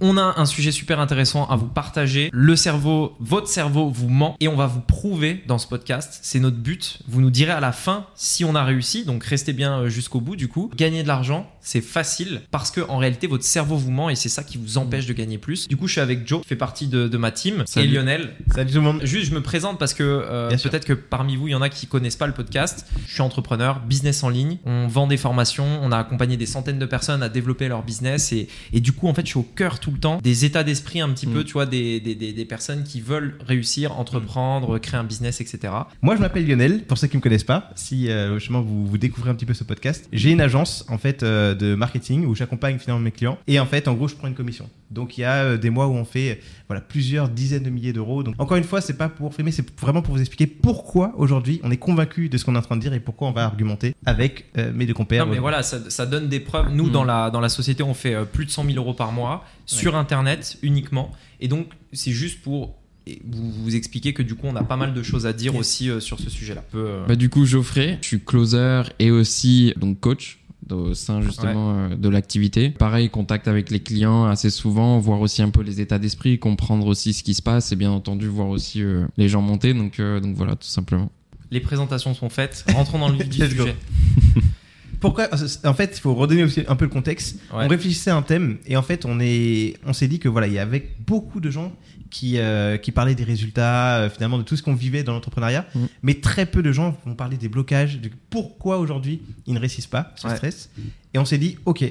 On a un sujet super intéressant à vous partager. Le cerveau, votre cerveau vous ment et on va vous prouver dans ce podcast. C'est notre but. Vous nous direz à la fin si on a réussi. Donc restez bien euh, jusqu'au bout du coup. Gagner de l'argent, c'est facile parce que en réalité votre cerveau vous ment et c'est ça qui vous empêche de gagner plus. Du coup, je suis avec Joe, qui fait partie de, de ma team Salut. et Lionel. Salut tout le monde. Juste, je me présente parce que euh, peut-être que parmi vous, il y en a qui connaissent pas le podcast. Je suis entrepreneur, business en ligne. On vend des formations. On a accompagné des centaines de personnes à développer leur business. Et, et du coup, en fait, je suis au cœur tout le temps des états d'esprit un petit Mm. peu, tu vois, des, des, des, des personnes qui veulent réussir, entreprendre, créer un business, etc. Moi, je m'appelle Lionel. Pour ceux qui me connaissent pas, si euh, justement vous, vous découvrez un petit peu ce podcast, j'ai une agence en fait euh, de marketing où j'accompagne finalement mes clients. Et en fait, en gros, je prends une commission. Donc il y a euh, des mois où on fait voilà plusieurs dizaines de milliers d'euros. Donc encore une fois, c'est pas pour filmer, c'est vraiment pour vous expliquer pourquoi aujourd'hui on est convaincu de ce qu'on est en train de dire et pourquoi on va argumenter avec euh, mes deux compères. Non, mais voilà, ça, ça donne des preuves. Nous, Mm. dans, la, dans la société, on fait euh, plus de 100 000 euros par mois sur Internet uniquement. Et donc, c'est juste pour et vous, vous expliquer que du coup, on a pas mal de choses à dire Yes. aussi euh, sur ce sujet-là. Peu, euh, Bah, du coup, Geoffrey, je suis closer et aussi donc coach au sein justement euh, de l'activité. Pareil, contact avec les clients assez souvent, voir aussi un peu les états d'esprit, comprendre aussi ce qui se passe et bien entendu voir aussi euh, les gens monter. Donc, euh, donc voilà, tout simplement. Les présentations sont faites. Rentrons dans le vif du Let's go. sujet. Pourquoi En fait, il faut redonner aussi un peu le contexte. Ouais. On réfléchissait à un thème et en fait, on est, on s'est dit que voilà, il y avait beaucoup de gens qui euh, qui parlaient des résultats, euh, finalement de tout ce qu'on vivait dans l'entrepreneuriat, Mm. mais très peu de gens vont parler des blocages, de pourquoi aujourd'hui ils ne réussissent pas, ce Ouais. stress. Et on s'est dit, ok,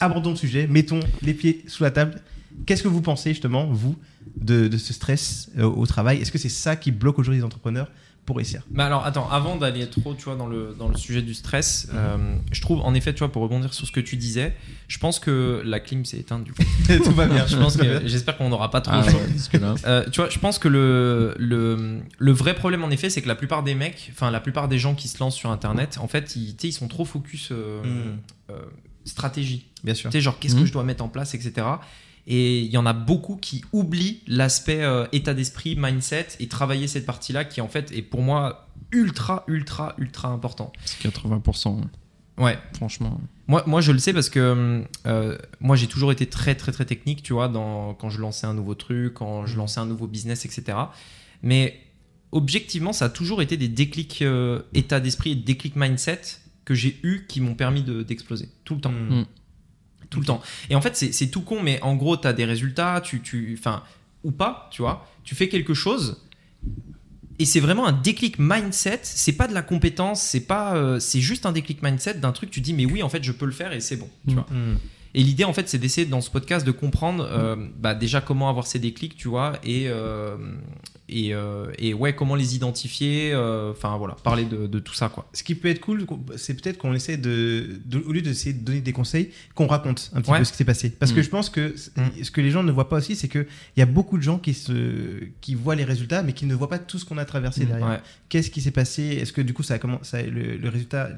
abordons le sujet, mettons les pieds sous la table. Qu'est-ce que vous pensez justement vous de, de ce stress euh, au travail? Est-ce que c'est ça qui bloque aujourd'hui les entrepreneurs? Pour réussir Mais alors, attends, avant d'aller trop, tu vois, dans le, dans le sujet du stress, euh, je trouve, en effet, tu vois, pour rebondir sur ce que tu disais, je pense que la clim s'est éteinte du coup. Tout va bien. je pense que, j'espère qu'on n'aura pas trop Ah, chaud. ouais, Euh, tu vois, je pense que le, le, le vrai problème, en effet, c'est que la plupart des mecs, enfin, la plupart des gens qui se lancent sur Internet, en fait, ils, ils sont trop focus euh, Mm. euh, stratégie. Bien sûr. Tu sais, genre, qu'est-ce que Mhm. je dois mettre en place, etc. Et il y en a beaucoup qui oublient l'aspect euh, état d'esprit, mindset et travailler cette partie-là qui, en fait, est pour moi ultra, ultra, ultra important. c'est 80%. ouais. Ouais, Franchement. moi, moi, je le sais parce que euh, moi, j'ai toujours été très, très, très technique, tu vois, dans, quand je lançais un nouveau truc, quand je lançais un nouveau business, etc. Mais objectivement, ça a toujours été des déclics euh, état d'esprit et des déclics mindset que j'ai eu qui m'ont permis de- d'exploser tout le temps. Mm. Tout le temps. Et en fait, c'est tout con, mais en gros, tu as des résultats, tu, tu, enfin, ou pas, tu vois. Tu fais quelque chose. Et c'est vraiment un déclic mindset. C'est pas de la compétence, c'est pas, euh, c'est juste un déclic mindset d'un truc. Tu dis, mais oui, en fait, je peux le faire et c'est bon. Tu Mm. vois. Mm. Et l'idée, en fait, c'est d'essayer dans ce podcast de comprendre euh, bah, déjà comment avoir ces déclics, tu vois, et, euh, et, euh, et ouais, comment les identifier. Enfin, voilà, parler de, de tout ça, quoi. ce qui peut être cool, c'est peut-être qu'on essaie de, de- au lieu d'essayer de donner des conseils, qu'on raconte un petit Ouais. peu ce qui s'est passé. Parce que Mm. je pense que Mm. ce que les gens ne voient pas aussi, c'est qu'il y a beaucoup de gens qui, se, qui voient les résultats, mais qui ne voient pas tout ce qu'on a traversé Mm. derrière. Ouais. Qu'est-ce qui s'est passé? Est-ce que du coup, ça a comment, ça, le, le résultat,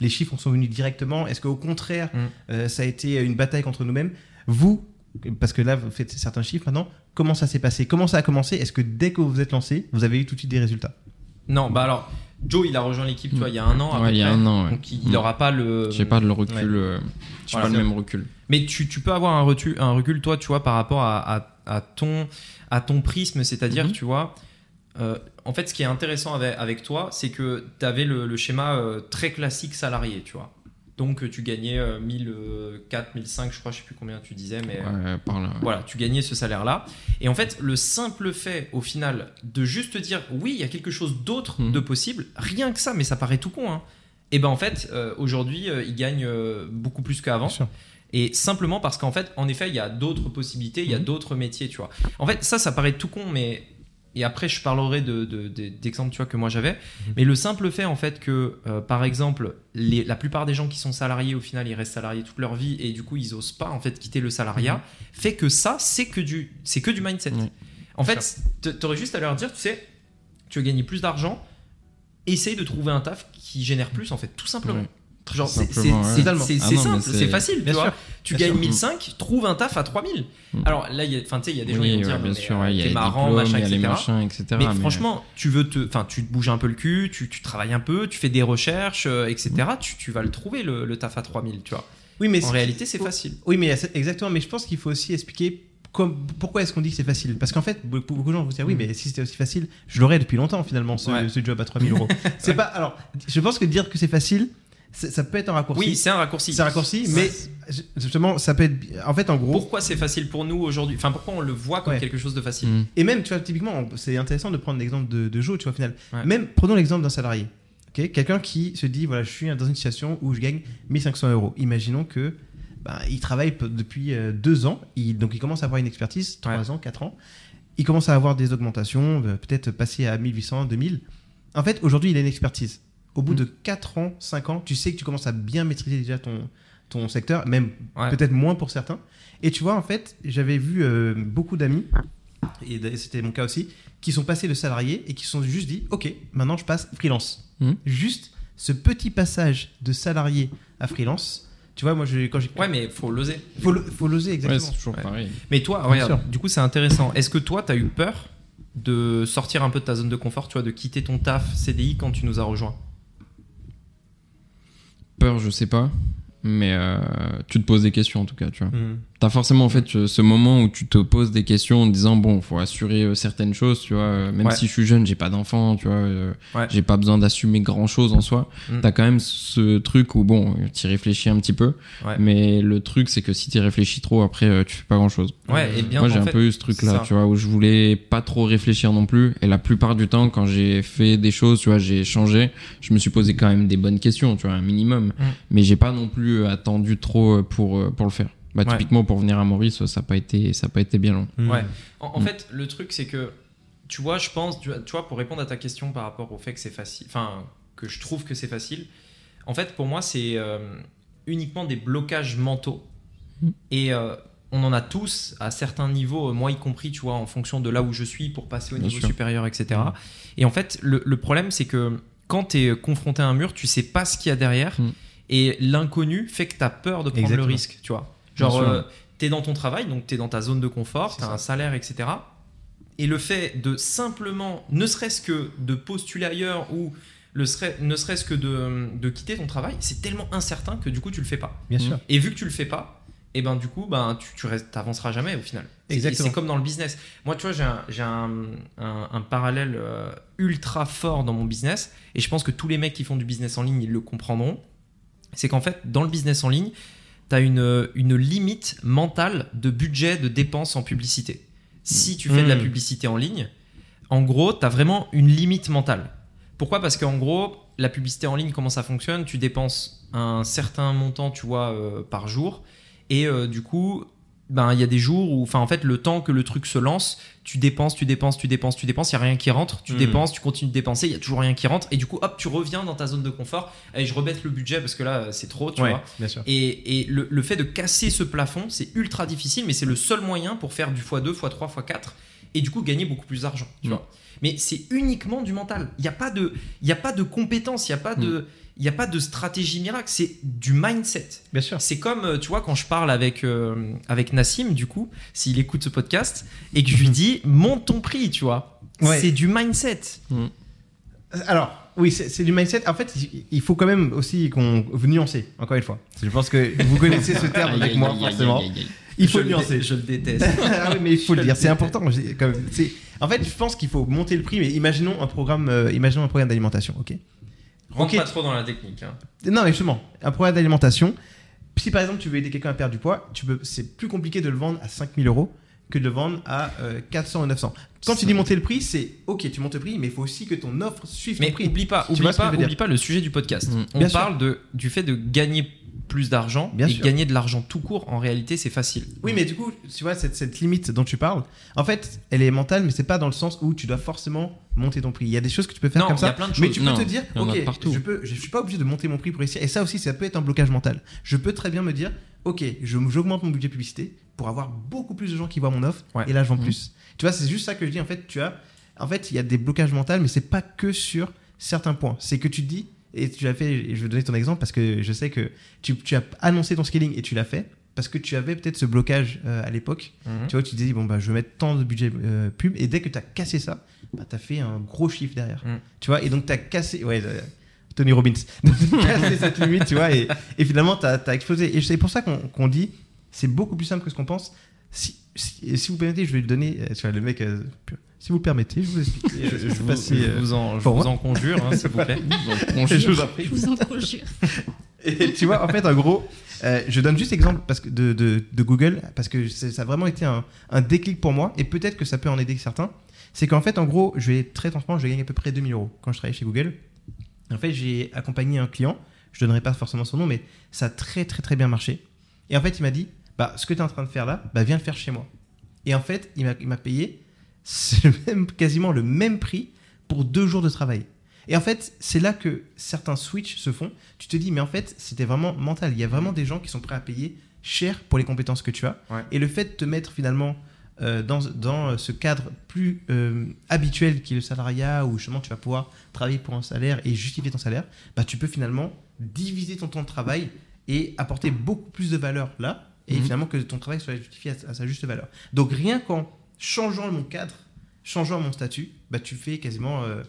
les- chiffres sont venus directement Est-ce qu'au contraire, Mm. euh, ça a été une bataille contre nous-mêmes Vous, parce que là, vous faites certains chiffres maintenant, comment ça s'est passé Comment ça a commencé Est-ce que dès que vous vous êtes lancé, vous avez eu tout de suite des résultats Non, bah alors, Joe, il a rejoint l'équipe, tu vois, il y a un an. Ouais, il y a un an. ouais. Donc, il Mm. n'aura pas le. J'ai pas le recul. Ouais. euh, j'ai Voilà, pas le même recul. Mais tu, tu peux avoir un recul, un recul, toi, tu vois, par rapport à, à- à ton, à ton prisme, c'est-à-dire, Mhm. tu vois, euh, en fait, ce qui est intéressant avec, avec toi, c'est que tu avais le, le schéma euh, très classique salarié, tu vois. Donc, euh, tu gagnais euh, 1004, 1005, je crois, je sais plus combien tu disais, mais euh, Ouais, par là. voilà, tu gagnais ce salaire-là. Et en fait, le simple fait, au final, de juste te dire, oui, il y a quelque chose d'autre Mhm. de possible, rien que ça, mais ça paraît tout con, hein. Et ben en fait, euh, aujourd'hui, euh, il gagne euh, beaucoup plus qu'avant. Et simplement parce qu'en fait, en effet, il y a d'autres possibilités, il y a Mhm. d'autres métiers, tu vois. En fait, ça, ça paraît tout con, mais et après, je parlerai de, de- de- d'exemples, tu vois, que moi j'avais. Mais le simple fait, en fait, que euh, par exemple, les- la plupart des gens qui sont salariés, au final, ils restent salariés toute leur vie et du coup, ils osent pas en fait quitter le salariat, fait que ça, c'est que du, c'est que du mindset. En fait, t'aurais juste à leur dire, tu sais, tu veux gagner plus d'argent, essaye de trouver un taf qui génère plus, en fait, tout simplement. Genre, c'est Ah simple, c'est- facile, tu Bien vois. sûr. Tu Bien gagnes sûr. 1005, trouve un taf à 3000. Mm. Alors là, il y a, enfin, tu sais, il y a des gens qui vont dire, bien sûr, ouais, il y a t'es marrant, machin, il y a les etc. machins, etc. Mais, franchement, tu veux te, enfin, tu te bouges un peu le cul, tu, tu travailles un peu, tu fais des recherches, euh, etc. Tu, tu vas le trouver le, le taf à 3000, tu vois. Oui, mais En réalité, c'est facile. Oui, mais c'est- exactement. Mais je pense qu'il faut aussi expliquer comme- pourquoi est-ce qu'on dit que c'est facile? Parce qu'en fait, beaucoup, beaucoup de gens vont se dire oui, Mm. mais si c'était aussi facile, je l'aurais depuis longtemps finalement, ce, Ouais. ce job à 3000 euros. c'est pas. Alors, je pense que dire que c'est facile, ça peut être un raccourci. Oui, c'est un raccourci. c'est un raccourci, mais justement, ça peut être. En fait, en gros. Pourquoi c'est facile pour nous aujourd'hui? Enfin, pourquoi on le voit comme Ouais. quelque chose de facile? Mm. Et même, tu vois, typiquement, c'est intéressant de prendre l'exemple de, de Joe, tu vois, au final. Ouais. Même, prenons l'exemple d'un salarié. ok? Quelqu'un qui se dit, voilà, je suis dans une situation où je gagne 1500 euros. Imaginons que ben, il travaille depuis euh, deux ans, il, donc il commence à avoir une expertise, trois ans, quatre ans. Il commence à avoir des augmentations, euh, peut-être passer à 1800, 2000. En fait, aujourd'hui, il a une expertise. Au bout Mm. de 4 ans, 5 ans, tu sais que tu commences à bien maîtriser déjà ton, ton secteur, même Ouais. peut-être moins pour certains. Et tu vois, en fait, j'avais vu euh, beaucoup d'amis, et c'était mon cas aussi, qui sont passés de salariés et qui se sont juste dit Ok, maintenant je passe freelance. Mhm. Juste ce petit passage de salarié à freelance, tu vois, moi, je, quand j'ai. Ouais, mais faut l'oser. faut, le- faut l'oser, Ouais, exactement. c'est toujours Ouais. pareil. Mais toi, Bien regarde, sûr. du coup, c'est intéressant. Est-ce que toi, tu as eu peur de sortir un peu de ta zone de confort, tu vois, de quitter ton taf CDI quand tu nous as rejoints? Peur, je sais pas. Mais euh, tu te poses des questions en tout cas, tu vois. Mhm. T'as forcément en fait euh, ce moment où tu te poses des questions en disant bon, faut assurer euh, certaines choses, tu vois. euh, Même Ouais. si je suis jeune, j'ai pas d'enfant, tu vois. euh, Ouais. J'ai pas besoin d'assumer grand chose en soi. Mm. T'as quand même ce truc où bon, t'y réfléchis un petit peu. Ouais. Mais le truc c'est que si t'y réfléchis trop, après euh, tu fais pas grand chose. Ouais, et bien Moi j'ai un fait, peu eu ce truc là, tu vois, où je voulais pas trop réfléchir non plus. Et la plupart du temps, quand j'ai fait des choses, tu vois, j'ai changé, je me suis posé quand même des bonnes questions, tu vois, un minimum. Mm. Mais j'ai pas non plus attendu trop pour, pour le faire. Bah, Ouais. typiquement, pour venir à Maurice, ça n'a pas, été- ça a pas été bien long. Ouais. En, en Mm. fait, le truc, c'est que, tu vois, je pense, tu vois, pour répondre à ta question par rapport au fait que c'est facile, enfin, que je trouve que c'est facile, en fait, pour moi, c'est euh, uniquement des blocages mentaux. Mm. Et euh, on en a tous à certains niveaux, euh, moi y compris, tu vois, en fonction de là où je suis pour passer au Bien niveau sûr. supérieur, etc. Mm. Et en fait, le, le problème, c'est que quand tu es confronté à un mur, tu sais pas ce qu'il y a derrière. Et l'inconnu fait que tu as peur de prendre Exactement. le risque, tu vois. Genre, euh, t'es dans ton travail, donc t'es dans ta zone de confort, t'as un salaire, etc. Et le fait de simplement, ne serait-ce que de postuler ailleurs ou le serait, ne serait-ce que de, de quitter ton travail, c'est tellement incertain que du coup tu le fais pas. Bien sûr. Et vu que tu le fais pas, et ben du coup ben tu, tu restes, t'avanceras jamais au final. Exactement. c'est comme dans le business. Moi tu vois j'ai un, j'ai un, un- un parallèle euh, ultra fort dans mon business et je pense que tous les mecs qui font du business en ligne ils le comprendront. C'est qu'en fait dans le business en ligne tu as une, une limite mentale de budget de dépenses en publicité. Si tu fais de la Mm. publicité en ligne, en gros tu as vraiment une limite mentale. Pourquoi? Parce qu'en gros, la publicité en ligne, comment ça fonctionne? Tu dépenses un certain montant, tu vois, euh, par jour. Et euh, du coup, ben, il y a des jours où, enfin, en fait, le temps que le truc se lance, tu dépenses, tu dépenses, tu dépenses, tu dépenses, il n'y a rien qui rentre, tu Mhm. dépenses, tu continues de dépenser, il y a toujours rien qui rentre. Et du coup, hop, tu reviens dans ta zone de confort. Et je rebaisse le budget parce que là, c'est trop, tu Ouais, vois. bien sûr. Et, et le, le fait de casser ce plafond, c'est ultra difficile, mais c'est le seul moyen pour faire du x2, x3, x4 et du coup gagner beaucoup plus d'argent. Tu Mm. vois. Mais c'est uniquement du mental. Il n'y a pas de, il y a pas de compétences, il n'y a pas de, il y a pas de stratégie miracle. C'est du mindset. Bien sûr. C'est comme, euh, tu vois, quand je parle avec, euh, avec Nassim, du coup, s'il écoute ce podcast, et que je lui dis, monte ton prix, tu vois. Ouais. C'est du mindset. Alors, oui, c'est du mindset. En fait, il- faut quand même aussi qu'on vous nuancer, encore une fois. Je pense que vous connaissez ce terme avec moi, forcément. Il faut je le le nuancer. dé- Je le déteste. ah oui, mais il faut le dire, le c'est important. J'ai- comme- c'est- En fait, je pense qu'il faut monter le prix, mais imaginons un programme, euh, imaginons un programme d'alimentation, ok Rentre Ok. pas trop dans la technique. hein. Non, mais justement, un programme d'alimentation. Si par exemple tu veux aider quelqu'un à perdre du poids, tu peux, c'est plus compliqué de le vendre à 5000 euros que de le vendre à euh, 400 ou 900. Quand tu dis monter le prix, c'est ok, tu montes le prix, mais il faut aussi que ton offre suive Mais ton prix. oublie pas, oublie pas, oublie pas le sujet du podcast. Mm. On Bien parle de, du fait de gagner plus d'argent Bien et sûr. gagner de l'argent tout court. En réalité, c'est facile. Oui, mais du coup, tu vois, cette, cette limite dont tu parles, en fait, elle est mentale, mais c'est pas dans le sens où tu dois forcément monter ton prix. Il y a des choses que tu peux faire Non, comme il y a ça, plein de mais choses. tu peux Non, te dire, ok, partout. je peux, je suis pas obligé de monter mon prix pour réussir. Et ça aussi, ça peut être un blocage mental. Je peux très bien me dire, ok, j'augmente mon budget publicité pour avoir beaucoup plus de gens qui voient mon offre, Ouais. et là, je vends Mhm. plus. Tu vois, c'est juste ça que je dis. En fait, tu as, en fait, il y a des blocages mentaux, mais c'est pas que sur certains points. C'est que tu te dis, et tu l'as fait, et je vais donner ton exemple parce que je sais que tu, tu as annoncé ton scaling et tu l'as fait parce que tu avais peut-être ce blocage euh, à l'époque. Mhm. Tu vois, tu te dis, bon, bah, je vais mettre tant de budget euh, pub, et dès que tu as cassé ça, bah, tu as fait un gros chiffre derrière. Mm. Tu vois, et donc tu as cassé, ouais, euh, Tony Robbins, cassé cette limite, tu vois, et, et finalement, tu as, explosé. Et c'est pour ça qu'on qu'on dit, c'est beaucoup plus simple que ce qu'on pense. si, si, si vous permettez, je vais le donner. euh, Tu vois, le mec, euh, si vous le permettez, je vous expliquer. euh, Je, sais vous, pas si, je vous en, je vous en conjure, hein, s'il vous plaît. je vous en prie. Je vous en conjure. Et tu vois, en fait, en gros, euh, je donne juste exemple parce que de, de, de Google, parce que ça a vraiment été un, un déclic pour moi, et peut-être que ça peut en aider certains. C'est qu'en fait, en gros, je vais être très transparent, je gagne à peu près 2000 euros quand je travaille chez Google. En fait, j'ai accompagné un client, je donnerai pas forcément son nom, mais ça a très très très bien marché. Et en fait, il m'a dit, bah, ce que tu es en train de faire là, bah, viens le faire chez moi. Et en fait, il m'a il m'a payé c'est le même, quasiment le même prix pour deux jours de travail. Et en fait, c'est là que certains switch se font. Tu te dis, mais en fait, c'était vraiment mental. Il y a vraiment des gens qui sont prêts à payer cher pour les compétences que tu as. Ouais. Et le fait de te mettre finalement euh, dans, dans ce cadre plus euh, habituel qui est le salariat, où justement tu vas pouvoir travailler pour un salaire et justifier ton salaire, bah, tu peux finalement diviser ton temps de travail et apporter beaucoup plus de valeur là, et Mhm. finalement que ton travail soit justifié à, à sa juste valeur. Donc rien qu'en changeant mon cadre, changeant mon statut, bah, tu fais quasiment... euh,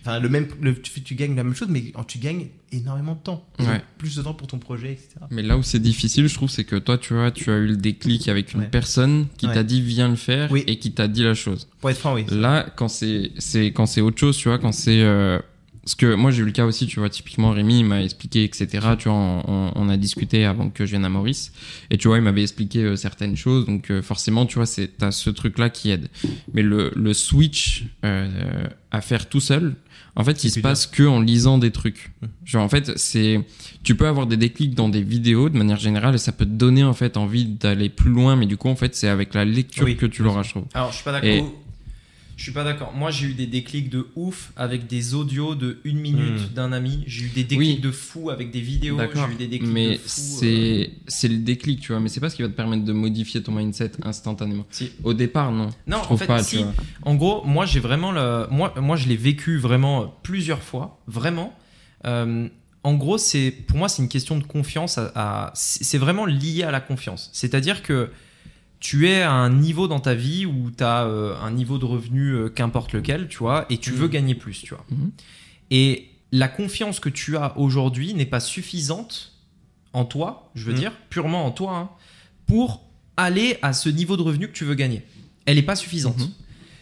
Enfin, le même, le- tu, tu gagnes la même chose, mais tu gagnes énormément de temps. Ouais. Plus de temps pour ton projet, etc. Mais là où c'est difficile, je trouve, c'est que toi, tu vois, tu as eu le déclic avec une Ouais. personne qui Ouais. t'a dit viens le faire Oui. et qui t'a dit la chose. Pour être franc, oui. Là, quand c'est c'est quand c'est autre chose, tu vois, quand c'est euh, parce que moi j'ai eu le cas aussi, tu vois, typiquement Rémi il m'a expliqué, etc. Tu vois, on, a discuté avant que je vienne à Maurice, et tu vois, il m'avait expliqué euh, certaines choses, donc euh, forcément, tu vois, c'est t'as ce truc là qui aide. Mais le, le switch euh, à faire tout seul, en fait, il se passe que en lisant des trucs. Genre en fait, c'est tu peux avoir des déclics dans des vidéos de manière générale et ça peut te donner en fait envie d'aller plus loin, mais du coup en fait c'est avec la lecture Oui, que tu bien l'auras, je trouve. Alors, je suis pas d'accord. Je suis pas d'accord. Moi, j'ai eu des déclics de ouf avec des audios de une minute Hmm. d'un ami. J'ai eu des déclics Oui. de fou avec des vidéos. D'accord. J'ai eu des déclics Mais de fou. euh, c'est c'est le déclic, tu vois. Mais c'est pas ce qui va te permettre de modifier ton mindset instantanément. Si. Au départ, non. Non, je en fait, pas, si. En gros, moi, j'ai vraiment le. Moi, moi je l'ai vécu vraiment euh, plusieurs fois. Vraiment. Euh, en gros, c'est pour moi, c'est une question de confiance. À, à- c'est c'est vraiment lié à la confiance. C'est-à-dire que tu es à un niveau dans ta vie où tu as un niveau de revenu, euh, qu'importe lequel, tu vois, et tu veux gagner plus, tu vois. Mhm. Et la confiance que tu as aujourd'hui n'est pas suffisante en toi, je veux Mhm. dire, purement en toi, hein, pour aller à ce niveau de revenu que tu veux gagner. Elle n'est pas suffisante. Mhm.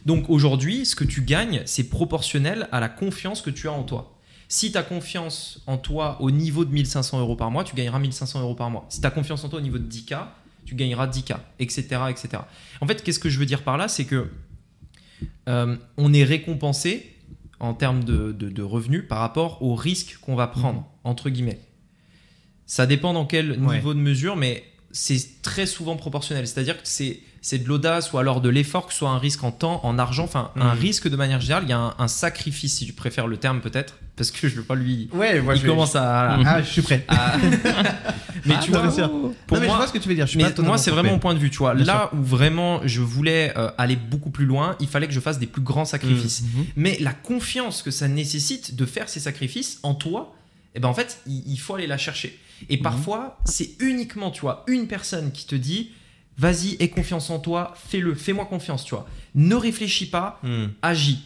Donc aujourd'hui, ce que tu gagnes, c'est proportionnel à la confiance que tu as en toi. Si tu as confiance en toi au niveau de 1500 euros par mois, tu gagneras 1500 euros par mois. Si tu as confiance en toi au niveau de 10K, tu gagneras 10K, etc. etc. En fait, qu'est-ce que je veux dire par là C'est que euh, on est récompensé en termes de, de- de revenus par rapport au risque qu'on va prendre, entre guillemets. Ça dépend dans quel Ouais. niveau de mesure, mais c'est très souvent proportionnel. C'est-à-dire que c'est c'est de l'audace ou alors de l'effort, que ce soit un risque en temps, en argent, enfin un Mhm. risque de manière générale. Il y a un, un sacrifice, si tu préfères le terme peut-être, parce que je veux pas lui. Ouais, moi, il je- commence à. Ah, je suis prêt. à- mais Ah, tu non, vois, sûr. pour non, mais moi, je vois ce que tu veux dire. Je suis mais pas moi, c'est vraiment mon point de vue, tu vois. Bien Là où vraiment je voulais euh, aller beaucoup plus loin, il fallait que je fasse des plus grands sacrifices. Mhm. Mais la confiance que ça nécessite de faire ces sacrifices en toi, eh ben en fait, il, il faut aller la chercher. Et parfois, c'est uniquement, tu vois, une personne qui te dit vas-y, aie confiance en toi, fais-le, fais-moi confiance, tu vois. Ne réfléchis pas, Hmm. agis.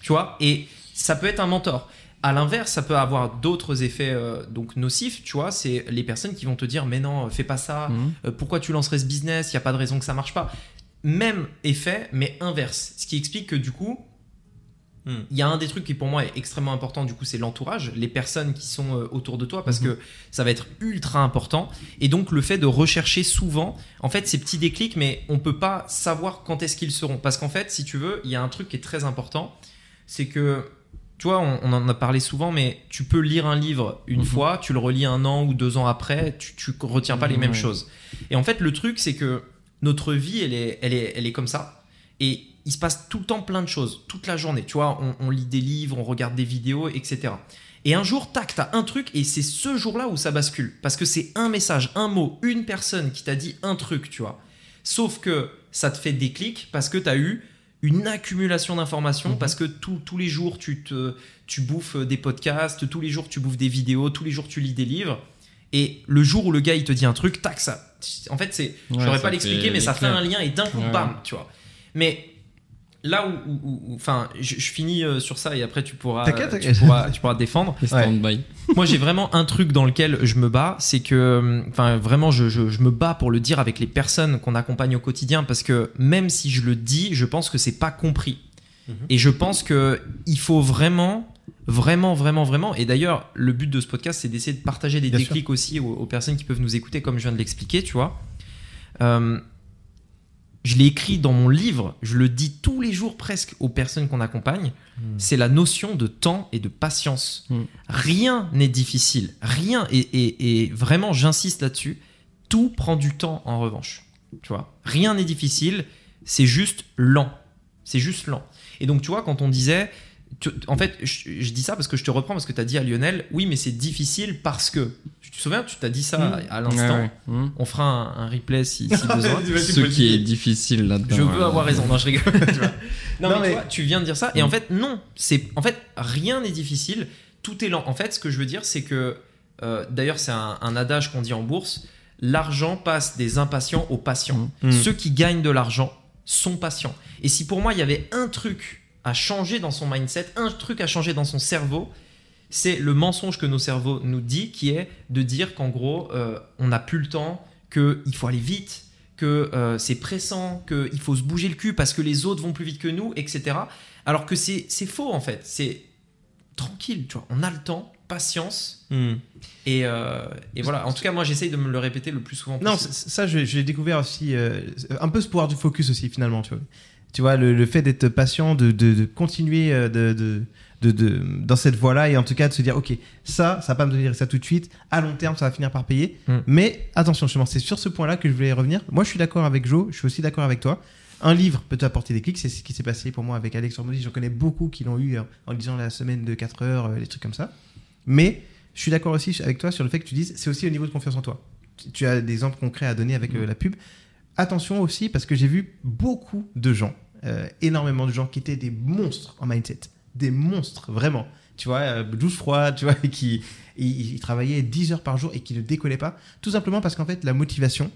Tu vois Et ça peut être un mentor. À l'inverse, ça peut avoir d'autres effets euh, donc nocifs, tu vois. C'est les personnes qui vont te dire mais non, fais pas ça. Mhm. Euh, pourquoi tu lancerais ce business? Il y a pas de raison que ça marche pas. Même effet, mais inverse. Ce qui explique que du coup, Hmm. il y a un des trucs qui pour moi est extrêmement important. Du coup, c'est l'entourage, les personnes qui sont euh, autour de toi, parce Mhm. que ça va être ultra important. Et donc le fait de rechercher souvent, en fait, ces petits déclics, mais on peut pas savoir quand est-ce qu'ils seront, parce qu'en fait, si tu veux, il y a un truc qui est très important, c'est que tu vois, on, on en a parlé souvent, mais tu peux lire un livre une Mhm. fois, tu le relis un an ou deux ans après, tu, tu retiens pas les mêmes choses. Et en fait, le truc, c'est que notre vie, elle est, elle est, elle est comme ça. Et il se passe tout le temps plein de choses, toute la journée. Tu vois, on, on lit des livres, on regarde des vidéos, etc. Et un jour, tac, t'as un truc, et c'est ce jour-là où ça bascule. Parce que c'est un message, un mot, une personne qui t'a dit un truc, tu vois. Sauf que ça te fait des clics parce que t'as eu une accumulation d'informations, Mhm. parce que tous tous les jours, tu, te, tu bouffes des podcasts, tous les jours, tu bouffes des vidéos, tous les jours, tu lis des livres. Et le jour où le gars, il te dit un truc, tac, ça. En fait, c'est. Ouais, ça pas l'expliquer, fait mais ça fait un lien et d'un coup, Ouais. bam, tu vois. Mais là où, où- où- enfin, je, je finis euh, sur ça et après tu pourras, T'inquiète, tu t'inquiète. pourras, tu pourras défendre. Moi, j'ai vraiment un truc dans lequel je me bats, c'est que, euh, enfin, vraiment, je, je- je me bats pour le dire avec les personnes qu'on accompagne au quotidien, parce que même si je le dis, je pense que c'est pas compris. Mhm. Et je pense que il faut vraiment, vraiment, vraiment, vraiment. Et d'ailleurs, le but de ce podcast, c'est d'essayer de partager des Bien déclics aussi aux, aux personnes qui peuvent nous écouter, comme je viens de l'expliquer, tu vois. Euh, je l'ai écrit dans mon livre, je le dis tous les jours presque aux personnes qu'on accompagne, c'est la notion de temps et de patience. Mm. Rien n'est difficile, rien, et, et- et vraiment j'insiste là-dessus, tout prend du temps en revanche. Tu vois, rien n'est difficile, c'est juste lent. C'est juste lent. Et donc tu vois, quand on disait, tu- en fait, je, je dis ça parce que je te reprends, parce que tu as dit à Lionel, oui mais c'est difficile parce que, tu te souviens, tu t'as dit ça Mm. à l'instant, Ouais, ouais. Hmm. on fera un, un replay si, si besoin. Ce qui est difficile là-dedans. Je veux euh, avoir raison. Non, je rigole. tu vois. Non, Non, mais, mais- tu vois, tu viens de dire ça. Et Mm. en fait, non. C'est en fait rien n'est difficile. Tout est lent. En fait, ce que je veux dire, c'est que euh, d'ailleurs, c'est un, un adage qu'on dit en bourse. L'argent passe des impatients aux patients. Ceux qui gagnent de l'argent sont patients. Et si pour moi, il y avait un truc à changer dans son mindset, un truc à changer dans son cerveau, c'est le mensonge que nos cerveaux nous dit, qui est de dire qu'en gros, euh, on n'a plus le temps, qu'il faut aller vite, que euh, c'est pressant, qu'il faut se bouger le cul parce que les autres vont plus vite que nous, etc. Alors que c'est faux en fait. C'est tranquille, tu vois. On a le temps, patience. Hmm. Et, euh, et voilà. En tout cas, moi, j'essaye de me le répéter le plus souvent Non, possible. c- ça, l'ai découvert aussi, euh, un peu ce pouvoir du focus aussi, finalement, tu vois. Tu vois, le, le fait d'être patient, de, de- de continuer euh, de, dans cette voie-là, et en tout cas de se dire, ok, ça, ça va pas me donner ça tout de suite, à long terme, ça va finir par payer. Mm. Mais attention, justement, c'est sur ce point-là que je voulais revenir. Moi, je suis d'accord avec Joe, je suis aussi d'accord avec toi. Un livre peut t'apporter des clics, c'est ce qui s'est passé pour moi avec Alex Hormozzi. J'en connais beaucoup qui l'ont eu euh, en lisant la semaine de 4 heures, euh, les trucs comme ça. Mais je suis d'accord aussi avec toi sur le fait que tu dises, c'est aussi au niveau de confiance en toi. Tu- as des exemples concrets à donner avec euh, la pub. Attention aussi, parce que j'ai vu beaucoup de gens, euh, énormément de gens qui étaient des monstres en mindset. Des monstres, vraiment. Tu vois, euh, douce froid, tu vois, qui travaillaient 10 heures par jour et qui ne décollaient pas. Tout simplement parce qu'en fait, la motivation,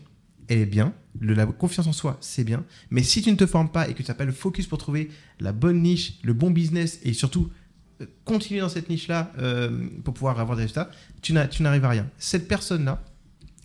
elle est bien. La confiance en soi, c'est bien. Mais si tu ne te formes pas et que tu n'as pas le focus pour trouver la bonne niche, le bon business et surtout euh, continuer dans cette niche-là pour pouvoir avoir des résultats, tu n'arrives à rien. Cette personne-là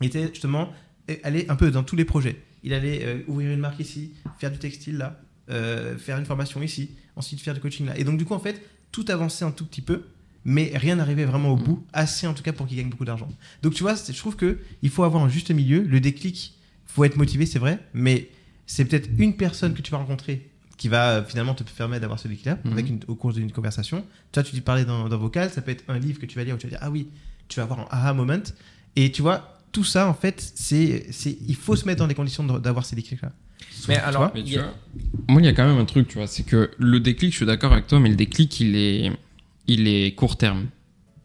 était justement euh, allait un peu dans tous les projets. Il allait euh, ouvrir une marque ici, faire du textile là, euh, faire une formation ici, ensuite faire du coaching là. Et donc du coup en fait tout avançait un tout petit peu, mais rien n'arrivait vraiment au bout, assez en tout cas pour qu'il gagne beaucoup d'argent. Donc tu vois, je trouve que il faut avoir un juste milieu. Le déclic, faut être motivé, c'est vrai, mais c'est peut-être une personne que tu vas rencontrer qui va euh, finalement te permettre d'avoir ce déclic-là une- au cours d'une conversation. Toi, tu dis parler dans, dans vocal, ça peut être un livre que tu vas lire où tu vas dire ah oui, tu vas avoir un aha moment. Et tu vois, tout ça en fait, c'est, c'est, il faut se mettre dans les conditions d'avoir ces déclics-là. Mais Tu alors, Mais tu vois, moi, il y a quand même un truc, tu vois, c'est que le déclic, je suis d'accord avec toi, mais le déclic, il est, il est court terme.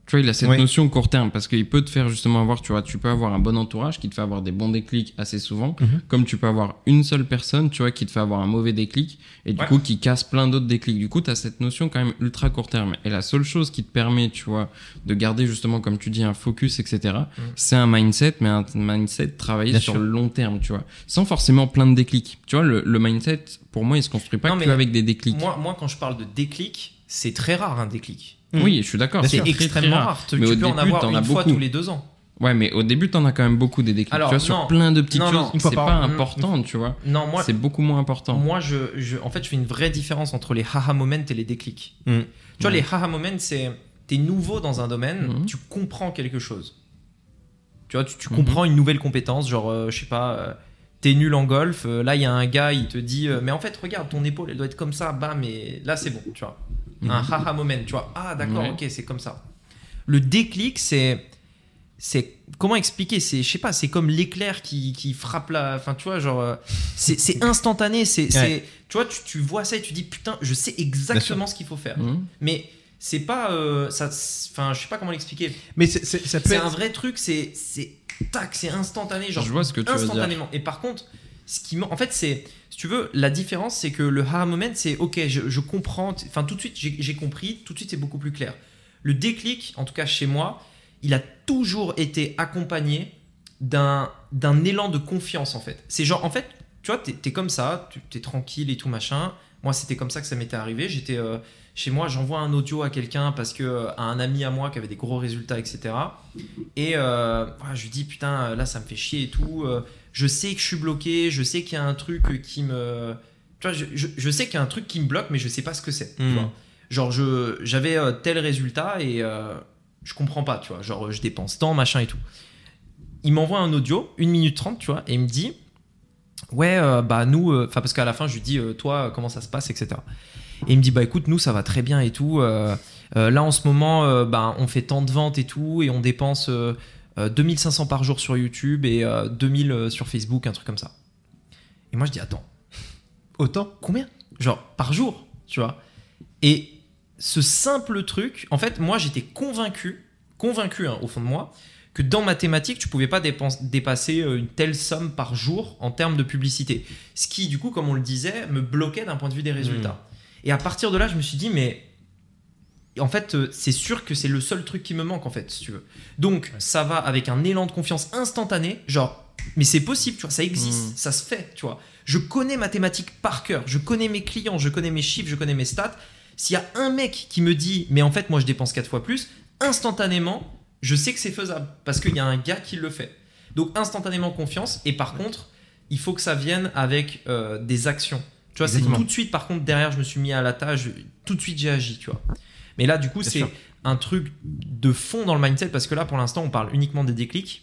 Tu vois, il a cette Oui. notion court terme parce qu'il peut te faire justement avoir, tu vois, tu peux avoir un bon entourage qui te fait avoir des bons déclics assez souvent, Mhm. comme tu peux avoir une seule personne, tu vois, qui te fait avoir un mauvais déclic et du Ouais. coup qui casse plein d'autres déclics. Du coup, tu as cette notion quand même ultra court terme. Et la seule chose qui te permet, tu vois, de garder justement, comme tu dis, un focus, etc., c'est un mindset, mais un mindset travaillé Bien sur sûr. le long terme, tu vois, sans forcément plein de déclics. Tu vois, le, le mindset, pour moi, il se construit pas Non, que mais avec des déclics. moi, moi, quand je parle de déclic, c'est très rare un déclic. Oui, je suis d'accord. C'est sûr. très, très extrêmement rare. rare. Tu, Mais tu au peux en début, avoir t'en une as fois beaucoup. tous les deux ans. Ouais, mais au début, t'en as quand même beaucoup des déclics. Alors, tu vois, sur plein de petites Non, non, choses. C'est pas an. important, tu vois. Non, moi, C'est beaucoup moins important. Moi, je, je- en fait, je fais une vraie différence entre les haha moments et les déclics. Mm. Tu vois, Ouais. les haha moments, c'est t'es nouveau dans un domaine, tu comprends quelque chose. Tu vois, tu, tu Mhm. comprends une nouvelle compétence, genre, euh, je sais pas, euh, t'es nul en golf, euh, là, il y a un gars, il te dit, euh, mais en fait, regarde, ton épaule, elle doit être comme ça, bam, mais là, c'est bon, tu vois. Un haha moment, tu vois. Ah, d'accord, Ouais. ok, c'est comme ça. Le déclic, c'est. C'est comment expliquer? C'est je sais pas, c'est comme l'éclair qui, qui frappe la. Enfin, tu vois, genre euh, c'est instantané. C'est c'est- tu vois, tu, tu vois ça et tu dis putain, je sais exactement ce qu'il faut faire. Mhm. Mais c'est pas euh, ça. Enfin, je sais pas comment l'expliquer. Mais c'est- c'est- ça peut C'est être. un vrai truc. C'est c'est tac, c'est instantané. Genre Je vois ce que tu veux dire. instantanément. Et par contre, ce qui en fait, c'est si tu veux, la différence, c'est que le aha moment, c'est ok, je, comprends. Enfin, tout de suite, j'ai compris. Tout de suite, c'est beaucoup plus clair. Le déclic, en tout cas chez moi, il a toujours été accompagné d'un élan de confiance en fait. C'est genre en fait, tu vois, t'es es comme ça, tu es tranquille et tout machin. Moi, c'était comme ça que ça m'était arrivé. J'étais euh, chez moi, j'envoie un audio à quelqu'un parce que euh, à un ami à moi qui avait des gros résultats, etc. Et euh, je lui dis putain, là, ça me fait chier et tout. Euh, je sais que je suis bloqué. Je sais qu'il y a un truc qui me, tu vois, je, je- je sais qu'il y a un truc qui me bloque, mais je sais pas ce que c'est. Mm. vois. Genre, je j'avais euh, tel résultat et euh, je comprends pas, tu vois. Genre, je dépense tant, machin et tout. Il m'envoie un audio, 1 minute 30, tu vois, et il me dit Ouais, euh, bah nous, enfin, parce qu'à la fin, je lui dis euh, Toi, comment ça se passe, etc. Et il me dit Bah écoute, nous, ça va très bien et tout. euh, euh, là, en ce moment, euh, bah, on fait tant de ventes et tout, et on dépense euh, euh, 2500 par jour sur YouTube et euh, 2000 euh, sur Facebook, un truc comme ça. Et moi, je dis Attends Autant combien? Genre par jour, tu vois. Et ce simple truc, en fait, moi j'étais convaincu, convaincu hein, au fond de moi, que dans mathématiques, tu pouvais pas dépasser euh, une telle somme par jour en termes de publicité. Ce qui, du coup, comme on le disait, me bloquait d'un point de vue des résultats. Et à partir de là, je me suis dit, mais en fait, euh, c'est sûr que c'est le seul truc qui me manque, en fait, si tu veux. Donc, ça va avec un élan de confiance instantané, genre, mais c'est possible, tu vois, ça existe, Mm. ça se fait, tu vois. Je connais mathématiques par cœur, je connais mes clients, je connais mes chiffres, je connais mes stats. S'il y a un mec qui me dit, mais en fait, moi, je dépense quatre fois plus, instantanément, je sais que c'est faisable parce qu'il y a un gars qui le fait. Donc, instantanément confiance. Et par contre, il faut que ça vienne avec euh, des actions. Tu vois, c'est tout de suite, par contre, derrière, je me suis mis à la tâche, tout de suite, j'ai agi, tu vois. Mais là, du coup, c'est un truc de fond dans le mindset parce que là, pour l'instant, on parle uniquement des déclics.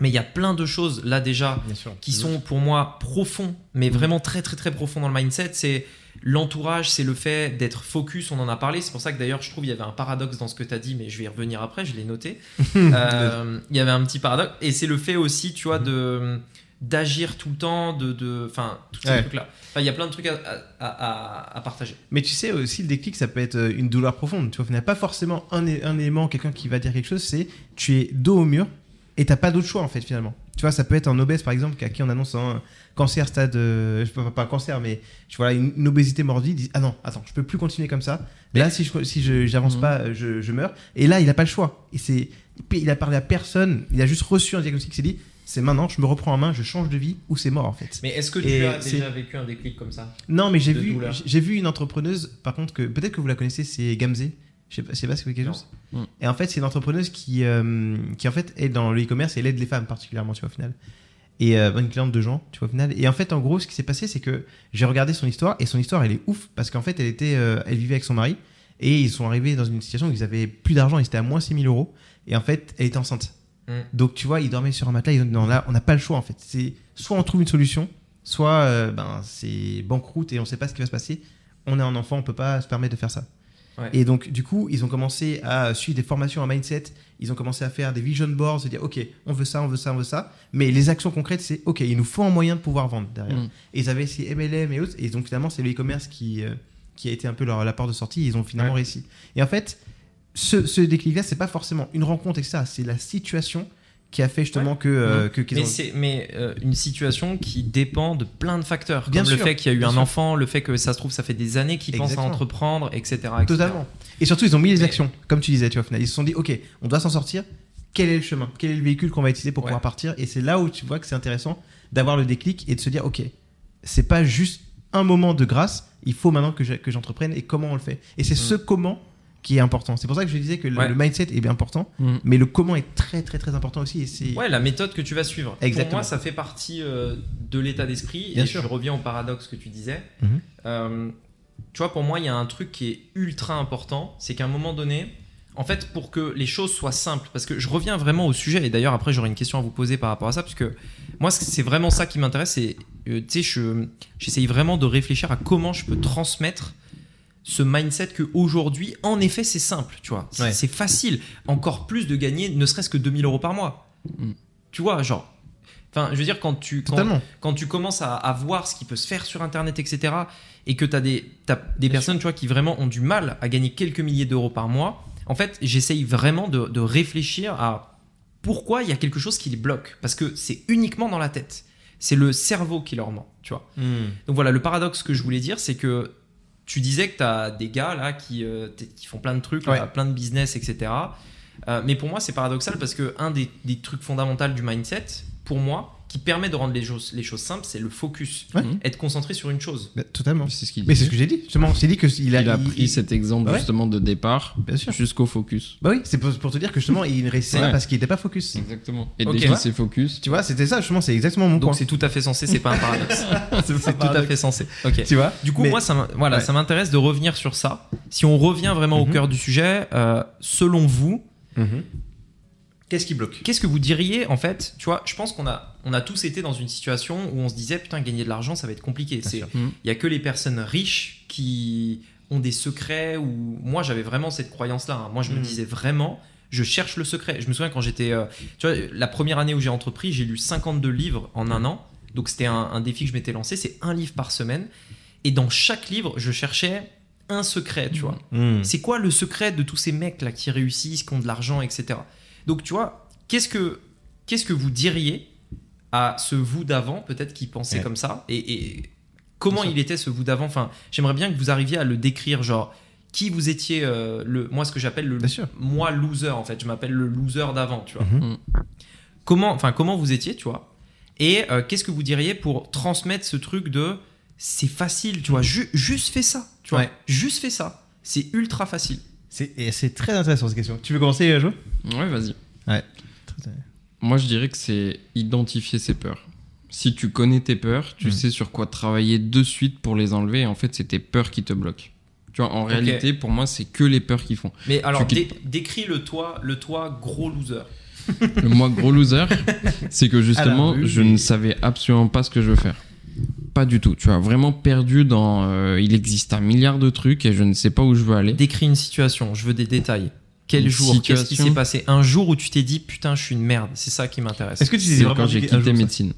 Mais il y a plein de choses là déjà sûr. qui sont pour moi profonds, mais vraiment très très très profonds dans le mindset. C'est l'entourage, c'est le fait d'être focus, on en a parlé. C'est pour ça que d'ailleurs je trouve il y avait un paradoxe dans ce que tu as dit, mais je vais y revenir après, je l'ai noté. Euh, il y avait un petit paradoxe, et c'est le fait aussi, tu vois, de d'agir tout le temps, de, de, enfin, tous ces Ouais. trucs-là. Enfin, il y a plein de trucs à, à, à- à partager. Mais tu sais aussi, le déclic, ça peut être euh, une douleur profonde. Tu vois, il n'y a pas forcément un, un élément, quelqu'un qui va dire quelque chose, c'est tu es dos au mur et t'as pas d'autre choix en fait finalement. Tu vois, ça peut être un obèse par exemple, à qui on annonce un cancer stade, euh, je peux pas, pas un cancer, mais tu vois, une, une obésité morbide, il dit Ah non, attends, je peux plus continuer comme ça. Là, si je si je j'avance Mhm. pas, euh, je, je meurs. Et là, il a pas le choix. Et c'est, il a parlé à personne, il a juste reçu un diagnostic, il s'est dit C'est maintenant, je me reprends en main, je change de vie ou c'est mort en fait. Mais est-ce que Et tu as déjà vécu un déclic comme ça Non, mais j'ai vu, j'ai vu une entrepreneuse, par contre, que peut-être que vous la connaissez, c'est Gamze. Je sais pas, je sais pas si vous quelque Non. chose. Mm. Et en fait, c'est une entrepreneuse qui, euh, qui en fait est dans le e-commerce et elle aide les femmes particulièrement, tu vois, au final. Et euh, une cliente de gens, tu vois, au final. Et en fait, en gros, ce qui s'est passé, c'est que j'ai regardé son histoire et son histoire, elle est ouf parce qu'en fait, elle était, euh, elle vivait avec son mari et ils sont arrivés dans une situation où ils avaient plus d'argent, ils étaient à moins 6000 euros et en fait, elle était enceinte. Mm. Donc, tu vois, ils dormaient sur un matelas. Ils ont dit non, là, on n'a pas le choix en fait. C'est soit on trouve une solution, soit euh, ben, c'est banqueroute et on sait pas ce qui va se passer. On est un enfant, on peut pas se permettre de faire ça. Ouais. Et donc, du coup, ils ont commencé à suivre des formations en mindset. Ils ont commencé à faire des vision boards, se dire, OK, on veut ça, on veut ça, on veut ça. Mais les actions concrètes, c'est, OK, il nous faut un moyen de pouvoir vendre derrière. Mm. Et ils avaient ces MLM et autres. Et donc, finalement, c'est le e-commerce qui, euh, qui a été un peu leur, la porte de sortie. Ils ont finalement Ouais. réussi. Et en fait, ce, ce déclic-là, c'est pas forcément une rencontre, etc. C'est la situation qui a fait justement que, euh, que qu'ils Mais ont- c'est mais euh, une situation qui dépend de plein de facteurs, Bien comme le sûr, fait qu'il y a eu un sûr. enfant, le fait que ça se trouve ça fait des années qu'il pense à entreprendre, etc. etc. Totalement. Et surtout, ils ont mis les actions, comme tu disais, tu vois, au final. Ils se sont dit, OK, on doit s'en sortir. Quel est le chemin? Quel est le véhicule qu'on va utiliser pour Ouais. pouvoir partir? Et c'est là où tu vois que c'est intéressant d'avoir le déclic et de se dire, OK, c'est pas juste un moment de grâce, il faut maintenant que j'entreprenne et comment on le fait. Et c'est ce comment qui est important. C'est pour ça que je disais que le. Ouais. le mindset est bien important, Mm. mais le comment est très, très, très important aussi. Et c'est Ouais, la méthode que tu vas suivre. Exactement. Pour moi, ça fait partie euh, de l'état d'esprit. Bien et sûr. je reviens au paradoxe que tu disais. Mhm. Euh, tu vois, pour moi, il y a un truc qui est ultra important, c'est qu'à un moment donné, en fait, pour que les choses soient simples, parce que je reviens vraiment au sujet, et d'ailleurs après j'aurai une question à vous poser par rapport à ça, parce que moi c'est vraiment ça qui m'intéresse, c'est, euh, tu sais, je- j'essaye vraiment de réfléchir à comment je peux transmettre ce mindset que aujourd'hui, en effet, c'est simple, tu vois, c'est Ouais. facile, encore plus de gagner, ne serait-ce que 2000 euros par mois, Mm. tu vois, genre. Enfin, je veux dire, quand tu, quand, tu commences à, à voir ce qui peut se faire sur Internet, etc., et que tu as des, t'as des Bien personnes tu vois, qui vraiment ont du mal à gagner quelques milliers d'euros par mois, en fait, j'essaye vraiment de, de réfléchir à pourquoi il y a quelque chose qui les bloque. Parce que c'est uniquement dans la tête. C'est le cerveau qui leur ment, tu vois. Donc voilà, le paradoxe que je voulais dire, c'est que tu disais que tu as des gars là qui, euh, qui font plein de trucs, là, Ouais. plein de business, etc. Euh, mais pour moi, c'est paradoxal parce que un des, des trucs fondamentaux du mindset, pour moi, qui permet de rendre les choses, les choses simples, c'est le focus. Ouais. Être concentré sur une chose. Bah, totalement. C'est ce qu'il Mais c'est ce que j'ai dit. Justement, dit il a, il a il- pris il- cet exemple Ouais. justement de départ jusqu'au focus. Bah oui, c'est pour, pour te dire que justement, il ne réussissait pas parce qu'il n'était pas focus. Exactement. Et Ok. dès qu'il s'est focus, Tu vois, c'était ça, justement, c'est exactement mon Donc point. c'est tout à fait sensé, c'est pas un paradoxe. c'est tout à fait sensé. Ok. Tu vois Du coup, Mais- moi, ça voilà, Ouais. ça m'intéresse de revenir sur ça. Si on revient vraiment au Mhm. cœur du sujet, euh, selon vous, Mhm. Qu'est-ce qui bloque? Qu'est-ce que vous diriez en fait Tu vois, je pense qu'on a, on a tous été dans une situation où on se disait putain, gagner de l'argent, ça va être compliqué. Mhm. il y a que les personnes riches qui ont des secrets. Ou moi, j'avais vraiment cette croyance-là. hein. Moi, je me Mhm. disais vraiment. Je cherche le secret. Je me souviens quand j'étais. euh, tu vois, la première année où j'ai entrepris, j'ai lu 52 livres en un an. Donc c'était un, un défi que je m'étais lancé. C'est un livre par semaine. Et dans chaque livre, je cherchais un secret, tu vois. Mhm. C'est quoi le secret de tous ces mecs là qui réussissent, qui ont de l'argent, etc. Donc tu vois, qu'est-ce que qu'est-ce que vous diriez à ce vous d'avant, peut-être qui pensait Ouais. comme ça, et, et comment il était ce vous d'avant? Enfin, j'aimerais bien que vous arriviez à le décrire, genre qui vous étiez, euh, le moi ce que j'appelle le moi loser en fait. Je m'appelle le loser d'avant, tu vois. Mhm. Comment, enfin comment vous étiez, tu vois? Et euh, qu'est-ce que vous diriez pour transmettre ce truc de c'est facile, tu vois, ju- juste fais ça, tu vois, Ouais. juste fais ça. C'est ultra facile. C'est très intéressant cette question. Tu veux commencer, Jo ouais, vas-y. Ouais. Moi, je dirais que c'est identifier ses peurs. Si tu connais tes peurs, tu Mhm. sais sur quoi travailler de suite pour les enlever. Et en fait, c'est tes peurs qui te bloquent. Tu vois, en réalité, pour moi, c'est que les peurs qui font. Mais alors, Tu dé- décris le toi, le toi gros loser. Le moi, gros loser, c'est que justement, je ne savais absolument pas ce que je veux faire. Pas du tout. Tu vois, vraiment perdu dans. euh, il existe un milliard de trucs et je ne sais pas où je veux aller. Décris une situation, je veux des détails. Quel Une jour Qu'est-ce qui s'est passé? Un jour où tu t'es dit putain, je suis une merde. C'est ça qui m'intéresse. Est-ce que tu t'es vraiment quand j'ai quitté jour médecine.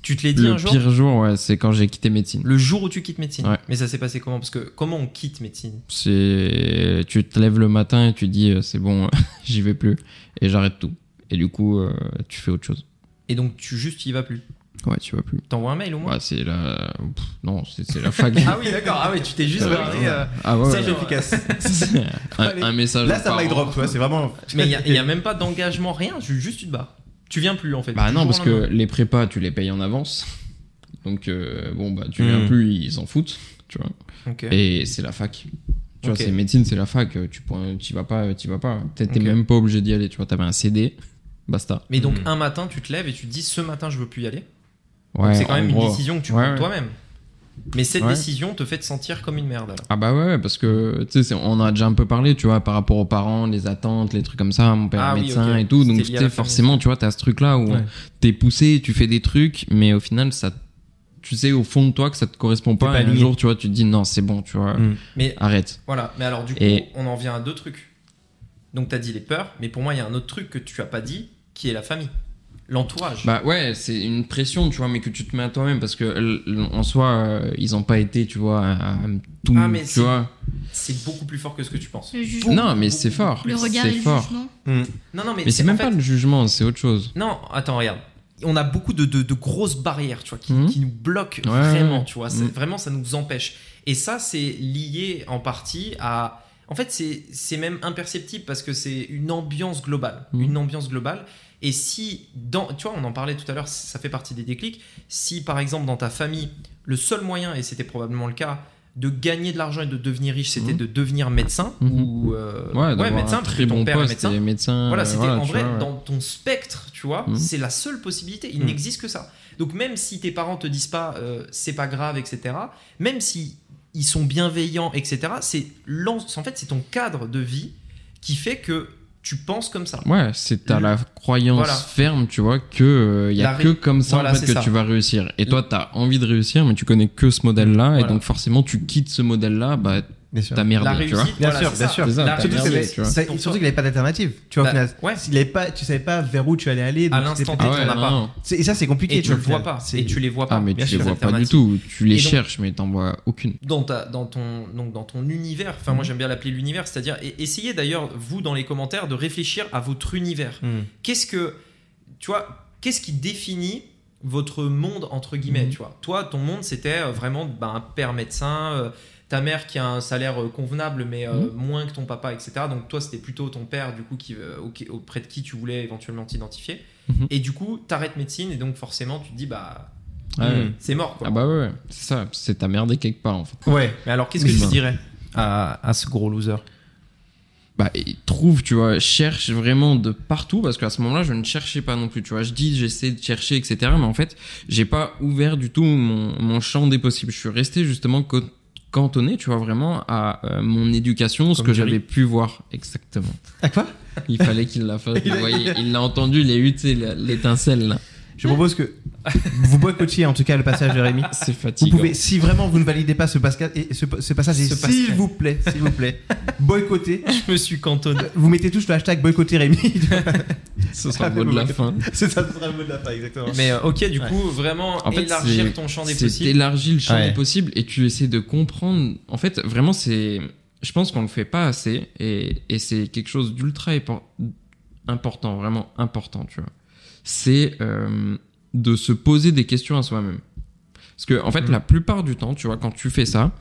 Tu te l'es dit Le un jour? pire jour, ouais, c'est quand j'ai quitté médecine. Le jour où tu quittes médecine? Ouais. Mais ça s'est passé comment? Parce que comment on quitte médecine? C'est tu te lèves le matin et tu dis euh, c'est bon, j'y vais plus et j'arrête tout. Et du coup, euh, tu fais autre chose. Et donc tu juste tu y vas plus? Ouais, tu vas plus. T'envoies un mail au moins Ouais, c'est la pff, non, c'est la fac. Ah oui, d'accord. Ah oui, tu t'es juste Ah ouais, barré. euh, ah ouais, Ça, ouais. efficace. C'est un, message. Là, ça mic drop, tu vois, c'est vraiment. Mais il y a- même pas d'engagement, rien. ju- Juste tu te bats. Tu viens plus en fait. Bah non, parce que les prépas, tu les payes en avance. Donc euh, bon bah tu viens Hmm. plus, ils s'en foutent, tu vois. Et c'est la fac. Tu vois, c'est médecine, c'est la fac. Tu tu vas pas, tu vas pas. Peut-être t'es Ok. même pas obligé d'y aller. Tu vois, t'avais un CD, basta. Mais donc Hmm. un matin, tu te lèves et tu te dis ce matin, je veux plus y aller. Ouais. c'est quand même gros. une décision que tu prends toi-même. Mais cette Ouais. décision te fait te sentir comme une merde. alors. Ah bah ouais, parce que tu sais, on en a déjà un peu parlé, tu vois, par rapport aux parents, les attentes, les trucs comme ça. Mon père Ah est oui, médecin et tout, donc tu forcément, tu vois, t'as ce truc-là où Ouais. t'es poussé, tu fais des trucs, mais au final, ça, tu sais au fond de toi que ça te correspond pas. pas et un jour, tu vois, tu te dis non, c'est bon, tu vois, Mm. Mais arrête. voilà. Mais alors du coup, Et- on en vient à deux trucs. Donc t'as dit les peurs, mais pour moi il y a un autre truc que tu as pas dit, qui est la famille, l'entourage. Bah ouais, c'est une pression, tu vois, mais que tu te mets à toi-même parce que l- en soi, euh, ils ont pas été, tu vois, à- à tout, Ah, mais tu c'est- vois. c'est beaucoup plus fort que ce que tu penses. Le jugement. Non, mais beaucoup c'est fort. Le regard et le fort. jugement. Non, non, mais, Mais c'est même fait- pas le jugement, c'est autre chose. Non, attends, regarde. On a beaucoup de, de- de grosses barrières, tu vois, qui, qui nous bloquent Ouais, vraiment, ouais. tu vois. Mhm. Vraiment, ça nous empêche. Et ça, c'est lié en partie à. En fait, c'est c'est même imperceptible parce que c'est une ambiance globale. Une ambiance globale. Et si, dans, tu vois, on en parlait tout à l'heure, ça fait partie des déclics. Si, par exemple, dans ta famille, le seul moyen, et c'était probablement le cas, de gagner de l'argent et de devenir riche, c'était Mhm. de devenir médecin Mhm. ou euh, Ouais, médecin, très ton bon père est médecin. Voilà, euh, c'était en tu vrai, vois, ouais. dans ton spectre, tu vois, Mhm. c'est la seule possibilité. Il n'existe que ça. Donc même si tes parents te disent pas euh, c'est pas grave, etc., même si ils sont bienveillants, etc., c'est en fait c'est ton cadre de vie qui fait que tu penses comme ça. Ouais, c'est à la croyance Voilà. ferme, tu vois, que il y a ré- que comme ça Voilà, en fait que ça. tu vas réussir. Et toi, t'as envie de réussir, mais tu connais que ce modèle-là, et donc forcément, tu quittes ce modèle-là, bah Bien sûr. t'as merdé, La tu réussite, vois. Bien voilà, sûr, bien ça. sûr. Ça, La Surtout, merdé, qu'il réussite, tu vois. ça- pour surtout toi. qu'il n'avait pas d'alternative. Tu vois, au Bah, final, ouais. s'il avait pas, tu savais pas vers où tu allais aller. À donc c'était l'instant T, t'en as pas. Et ça, c'est compliqué. Et tu le vois pas. Et tu les vois pas. Ah, mais bien tu les sûr, vois pas du tout. Tu les cherches, mais t'en vois aucune. dans, ta- dans, ton, donc dans ton univers, enfin moi j'aime bien l'appeler l'univers, c'est-à-dire essayez d'ailleurs vous dans les commentaires de réfléchir à votre univers. Hmm. Qu'est-ce que tu vois Qu'est-ce qui définit votre monde entre guillemets Mhm. Tu vois, toi ton monde c'était euh, vraiment ben, un père médecin. euh, ta mère qui a un salaire euh, convenable, mais euh, Mhm. moins que ton papa, etc. Donc toi, c'était plutôt ton père, du coup, qui, euh, auprès de qui tu voulais éventuellement t'identifier. Mhm. Et du coup, t'arrêtes médecine, et donc forcément, tu te dis, bah, Ah ouais. c'est mort, quoi. Ah bah ouais, ouais. c'est ça, c'est ta merdé quelque part en fait. Ouais. Mais alors, qu'est-ce que tu dirais à, à ce gros loser? Bah, et trouve, tu vois, cherche vraiment de partout parce qu'à ce moment-là, je ne cherchais pas non plus, tu vois. Je dis, j'essaie de chercher, etc. Mais en fait, j'ai pas ouvert du tout mon, mon champ des possibles. Je suis resté justement co- cantonné, tu vois, vraiment à euh, mon éducation, ce Comme que j'avais pu voir. Exactement. À quoi? Il fallait qu'il la fasse. Il l'a entendu, il a eu, l'étincelle, là. Je propose que vous boycottiez en tout cas le passage de Rémi. C'est Vous fatigant. pouvez, si vraiment vous ne validez pas ce, pascal, et ce, ce passage, Ce s'il vous plaît, s'il vous plaît, boycottez. Je me suis cantonné. Vous mettez tous le hashtag boycotter Rémi. Ce sera le mot de la fin. C'est ça, ce sera le mot de la fin, exactement. Mais euh, ok, du coup, vraiment En fait, élargir ton champ des C'est possibles. élargir le champ Ouais. des possibles et tu essaies de comprendre. En fait, vraiment, c'est. Je pense qu'on le fait pas assez et, et c'est quelque chose d'ultra important, vraiment important, tu vois. C'est euh, de se poser des questions à soi-même. Parce que, en fait, Mhm. la plupart du temps, tu vois, quand tu fais ça,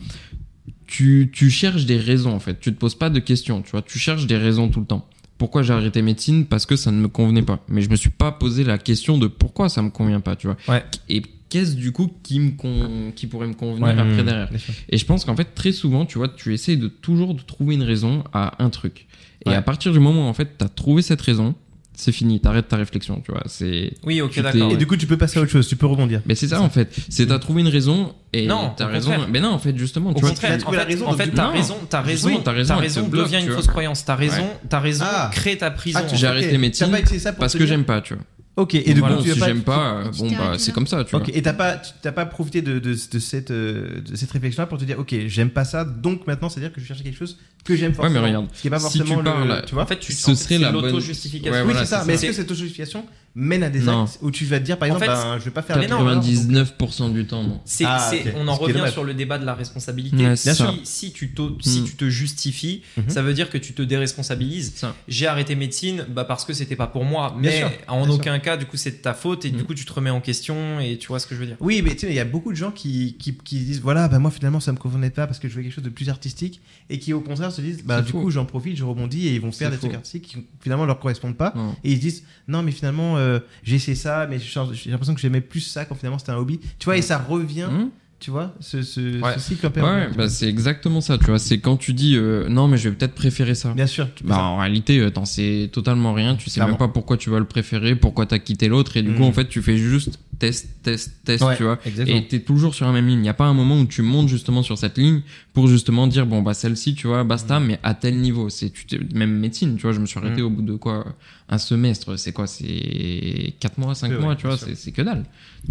tu, tu cherches des raisons, en fait. Tu te poses pas de questions, tu vois. Tu cherches des raisons tout le temps. Pourquoi j'ai arrêté médecine? Parce que ça ne me convenait pas. Mais je me suis pas posé la question de pourquoi ça me convient pas, tu vois. Ouais. Et qu'est-ce du coup qui me con- qui pourrait me convenir Ouais. après Mmh. derrière. Et je pense qu'en fait très souvent, tu vois, tu essayes de toujours de trouver une raison à un truc. Et Ouais. à partir du moment où en fait t'as trouvé cette raison, c'est fini, t'arrêtes ta réflexion, tu vois. C'est Oui, ok, d'accord. Et ouais. du coup, tu peux passer à autre chose, tu peux rebondir. mais c'est ça en fait, c'est t'as trouvé une raison et Non, t'as raison. contraire. Mais non, en fait justement, Au tu vois, contraire, tu as en la raison, en fait, t'as raison, t'as raison, Oui, t'as raison, raison, devient une fausse croyance. T'as raison, t'as raison, Ah. crée ta prison. Ah, J'ai arrêté médecine ça pour parce que j'aime pas, tu vois. Ok, et du Voilà, coup, tu si j'aime pas, tu bon bah c'est comme ça, tu vois. Et t'as pas, tu- t'as pas profité de, de, de cette, euh, de cette réflexion-là pour te dire, ok, j'aime pas ça, donc maintenant, c'est-à-dire que je cherche quelque chose que j'aime Ouais, forcément. mais regarde, Ce qui est pas si tu forcément le- parles- tu vois. En fait, tu, Ce en fait, serait c'est la bonne-. Ouais, oui, voilà, c'est ça. c'est Mais est-ce que cette auto-justification mène à des Non. actes où tu vas te dire, par En exemple, fait, ben, je vais pas faire Mais les non, erreurs, donc- 99% du temps, non. C'est, Ah, on en revient sur le débat de la responsabilité. Ouais, si, si tu t'au- si Mm. tu te justifies, Mhm. ça veut dire que tu te déresponsabilises. Ça. J'ai arrêté médecine bah parce que c'était pas pour moi. Bien Mais sûr, en bien aucun cas, du coup, c'est de ta faute et du Mm. coup, tu te remets en question et tu vois ce que je veux dire. Oui, mais tu sais, il y a beaucoup de gens qui, qui, qui disent voilà, bah moi finalement ça me convenait pas parce que je veux quelque chose de plus artistique et qui au contraire se disent bah C'est du coup j'en profite, je rebondis et ils vont faire C'est des trucs artistiques qui finalement leur correspondent pas et ils se disent non mais finalement euh, j'ai essayé ça mais j'ai l'impression que j'aimais plus ça quand finalement c'était un hobby. Tu vois et ça revient, Hum tu vois, ce, ce, Ouais. ce cycle. Ouais, bah c'est exactement ça, tu vois. C'est quand tu dis euh, non, mais je vais peut-être préférer ça. Bien sûr. Bah ça. en réalité, euh, t'en sais totalement rien. Tu sais Clairement. même pas pourquoi tu vas le préférer, pourquoi t'as quitté l'autre, et du coup, Mm. en fait, tu fais juste test, test, test, Ouais, tu vois. exactement. Et t'es toujours sur la même ligne. Il y a pas un moment où tu montes justement sur cette ligne pour justement dire bon bah celle-ci, tu vois, basta, mais à tel niveau. C'est tu même médecine, tu vois. Je me suis arrêté au bout de quoi un semestre. C'est quoi C'est quatre mois, cinq Ouais, mois, ouais, tu vois. C'est que dalle.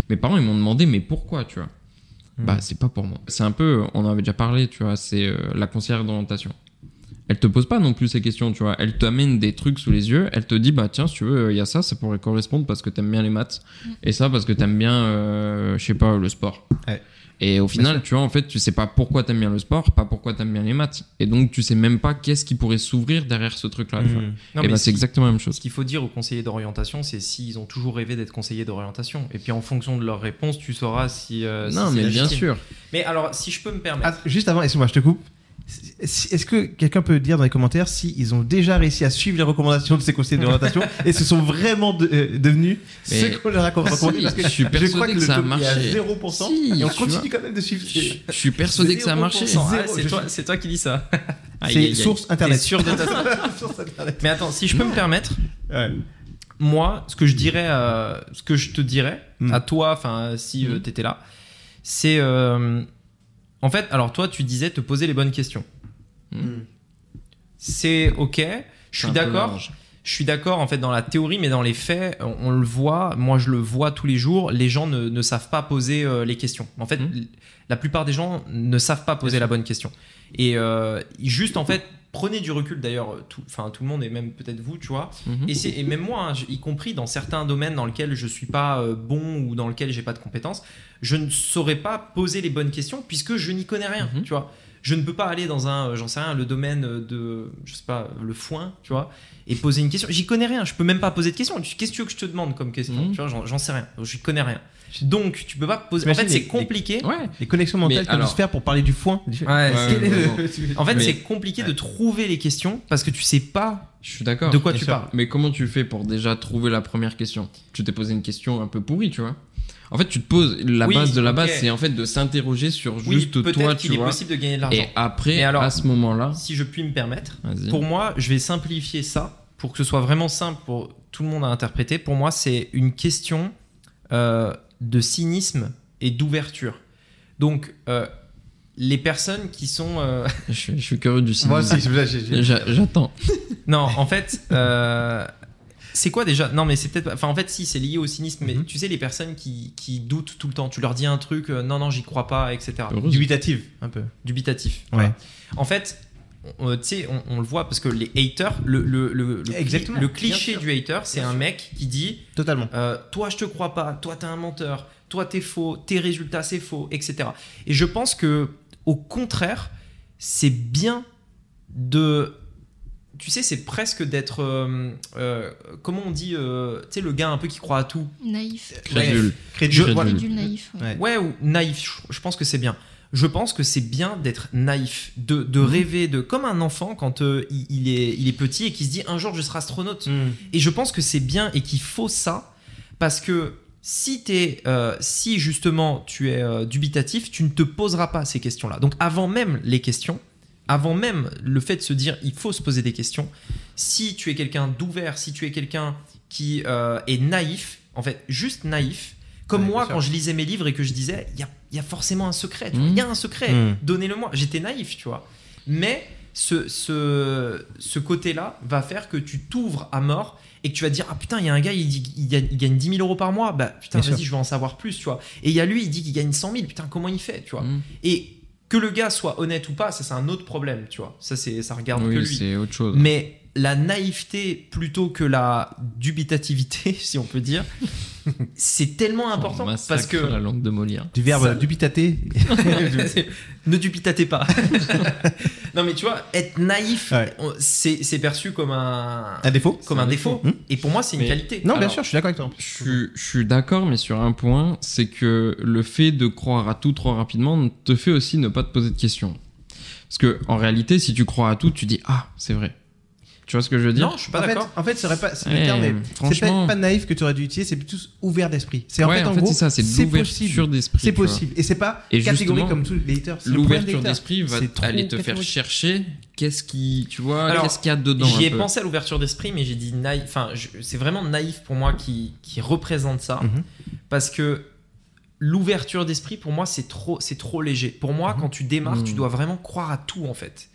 Mes parents ils m'ont demandé mais pourquoi, tu vois? Mm. Bah c'est pas pour moi. C'est un peu, on en avait déjà parlé, tu vois. C'est euh, la conseillère d'orientation elle te pose pas non plus ces questions, tu vois. Elle t'amène des trucs sous les yeux. Elle te dit, bah tiens, si tu veux, il y a ça, ça pourrait correspondre parce que t'aimes bien les maths. Mm. Et ça parce que t'aimes bien, euh, je sais pas, le sport. Ouais. Et au final, tu vois, en fait, tu sais pas pourquoi t'aimes bien le sport, pas pourquoi t'aimes bien les maths. Et donc, tu sais même pas qu'est-ce qui pourrait s'ouvrir derrière ce truc-là. Mmh. Et ce c'est exactement la même chose. Ce qu'il faut dire aux conseillers d'orientation, c'est s'ils ont toujours rêvé d'être conseillers d'orientation. Et puis en fonction de leur réponse, tu sauras si. euh, non, mais bien sûr. Mais alors, si je peux me permettre. Ah, juste avant, excuse-moi, je te coupe. Est-ce que quelqu'un peut dire dans les commentaires si ils ont déjà réussi à suivre les recommandations de ces conseillers d'orientation et se sont vraiment de- euh, devenus Mais- ce qu'on leur a recommandé Si, Parce que je suis je crois persuadé que que le ça a taux est à marché. 0% Si, et on continue quand même de suivre. Je je suis persuadé que ça a marché. 0%. Ah, c'est toi, suis- c'est toi qui dis ça. C'est source internet. sûr de ta- Source internet. Mais attends, si je peux me permettre, Ouais. moi, ce que je dirais, euh, ce que je te dirais Mm. à toi, enfin, si euh, Mm. t'étais là, c'est euh, en fait, alors toi, tu disais te poser les bonnes questions. Mm. C'est ok. Je suis d'accord. Je suis d'accord en fait dans la théorie, mais dans les faits, on, on le voit. Moi, je le vois tous les jours. Les gens ne, ne savent pas poser euh, les questions. En fait, l- la plupart des gens ne savent pas poser la bonne question. Et euh, juste en fait, prenez du recul. D'ailleurs, tout, enfin tout le monde et même peut-être vous, tu vois. Mhm. Et, même moi, hein, y compris dans certains domaines dans lesquels je suis pas euh, bon ou dans lesquels j'ai pas de compétences, je ne saurais pas poser les bonnes questions puisque je n'y connais rien, Mhm. tu vois. Je ne peux pas aller dans un, euh, j'en sais rien, le domaine de, je sais pas, le foin, tu vois, et poser une question. J'y connais rien. Je peux même pas poser de question. Qu'est-ce que tu veux que je te demande comme question Mhm. Tu vois, j'en- sais rien. Je connais rien. Donc, tu peux pas poser. En fait, c'est les- compliqué. Ouais. Les connexions mentales Mais dû alors- se faire pour parler du foin. Ouais, En fait, Mais- c'est compliqué de trouver les questions parce que tu sais pas Je suis d'accord. de quoi tu sûr. parles. Mais comment tu fais pour déjà trouver la première question? Tu t'es posé une question un peu pourrie, tu vois. En fait, tu te poses la Oui, base de la base, c'est en fait de s'interroger sur Oui, juste toi, peut-être tu qu'il est vois. possible de gagner de l'argent. Et après, alors- à ce moment-là, Si je puis me permettre, pour moi, je vais simplifier ça pour que ce soit vraiment simple pour tout le monde à interpréter. Pour moi, c'est une question euh, de cynisme et d'ouverture. Donc, euh, les personnes qui sont. euh, Je, suis- je suis curieux du cinéma. Moi aussi, J'attends. Non, en fait, euh, c'est quoi déjà? Non, mais c'est peut-être. Enfin, en fait, si, c'est lié au cynisme, mais Mhm. tu sais, les personnes qui, qui doutent tout le temps, tu leur dis un truc, non, non, j'y crois pas, etc. Dubitative, un peu. Dubitatif. Ouais. Voilà. En fait, on- tu sais, on, on le voit parce que les haters, le, le, le, le cliché du hater, c'est un sûr. mec qui dit Totalement. euh, Toi, je te crois pas, toi, t'es un menteur, toi, t'es faux, tes résultats, c'est faux, etc. Et je pense que, au contraire, c'est bien de. Tu sais, c'est presque d'être. euh, euh, comment on dit euh, Tu sais, le gars un peu qui croit à tout. Naïf. Crédule. Crédule. Voilà. Crédule naïf. ouais. Ouais. Ouais, ou naïf, je, je pense que c'est bien. Je pense que c'est bien d'être naïf, de, de Mhm. rêver, de comme un enfant quand euh, il, il est, il est petit et qui se dit un jour je serai astronaute. Mm. Et je pense que c'est bien et qu'il faut ça parce que si, euh, si justement tu es euh, dubitatif, tu ne te poseras pas ces questions-là. Donc avant même les questions, avant même le fait de se dire il faut se poser des questions, si tu es quelqu'un d'ouvert, si tu es quelqu'un qui est naïf, en fait juste naïf, comme Ouais, moi quand je lisais mes livres et que je disais il y a, y a forcément un secret, il y a un secret, Mhm. donnez-le moi. J'étais naïf, tu vois. Mais ce, ce, ce côté-là va faire que tu t'ouvres à mort et que tu vas te dire ah putain il y a un gars il dit gagne, il gagne 10 000 euros par mois bah putain vas-y je veux en savoir plus tu vois et il y a lui il dit qu'il gagne 100 000 putain comment il fait tu vois Mm. et que le gars soit honnête ou pas ça c'est un autre problème tu vois ça c'est ça regarde que Oui, lui c'est autre chose. mais la naïveté plutôt que la dubitativité si on peut dire c'est tellement important On parce que la langue de Molière. Du verbe Ça- dubitater. ne dubitatez pas. non, mais tu vois, être naïf, Ouais. c'est perçu comme un, Un défaut comme un un défaut. défaut. Et pour moi, c'est une Mais- qualité. Non, bien sûr, je suis d'accord avec toi. Je suis, je suis d'accord, mais sur un point, c'est que le fait de croire à tout trop rapidement te fait aussi ne pas te poser de questions. Parce que en réalité, si tu crois à tout, tu dis ah c'est vrai. Tu vois ce que je veux dire Non, je suis pas en fait, d'accord. en fait, ce serait pas, Ouais, franchement. pas, pas naïf que tu aurais dû utiliser, c'est plutôt ouvert d'esprit. C'est en Ouais, fait, en gros, c'est ça, c'est possible. l'ouverture d'esprit. C'est possible. Et c'est pas Et catégorique comme tous les haters. L'ouverture d'esprit va aller te faire chercher qu'est-ce qui, tu vois, Alors, qu'est-ce qu'il y a dedans. J'y ai peu. pensé à l'ouverture d'esprit, mais j'ai dit naïf. Enfin, c'est vraiment naïf pour moi qui, qui représente ça. Mhm. Parce que l'ouverture d'esprit, pour moi, c'est trop, c'est trop léger. Pour moi, Mhm. quand tu démarres, Mhm. tu dois vraiment croire à tout, en fait.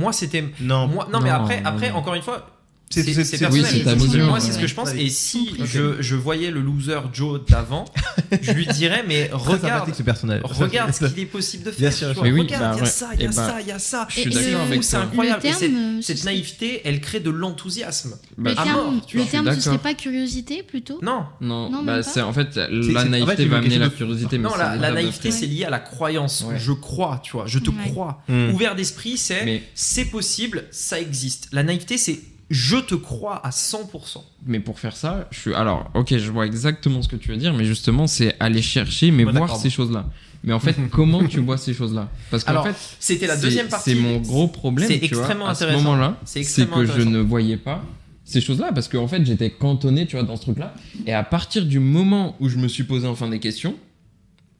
Moi, c'était. Non, Moi, non, mais après, non, après non. encore une fois, C'est- c'est c'est- c'est c'est- personnel. oui, Moi, c'est ce que je pense. Ouais. Et si je, je voyais le loser Joe d'avant, je lui dirais, mais regarde, ce personnage. regarde ce qu'il est possible de faire. Bien sûr, oui, regarde, bah il y a ça, il y a ça, bah, il y a ça. je suis Et C'est d'accord avec incroyable. Terme, cette ce- naïveté, elle crée de l'enthousiasme. Bah, le terme, le ce serait pas curiosité plutôt? Non, Non, bah, en fait la naïveté va amener la curiosité. mais non, la, naïveté, c'est lié à la croyance. Je crois, tu vois, je te crois. Hmm. Ouvert d'esprit, c'est c'est possible, ça existe. La naïveté, c'est je te crois à 100%. mais pour faire ça, je suis. Alors, ok, je vois exactement ce que tu veux dire, mais justement, c'est aller chercher, mais Bon, voir ces choses-là. Mais en fait, comment tu vois ces choses-là? Parce qu'en fait, C'était la deuxième partie. C'est mon gros problème. C'est vois, extrêmement à ce moment-là, C'est que je ne voyais pas ces choses-là parce qu'en fait, j'étais cantonné, tu vois, dans ce truc-là. Et à partir du moment où je me suis posé enfin des questions,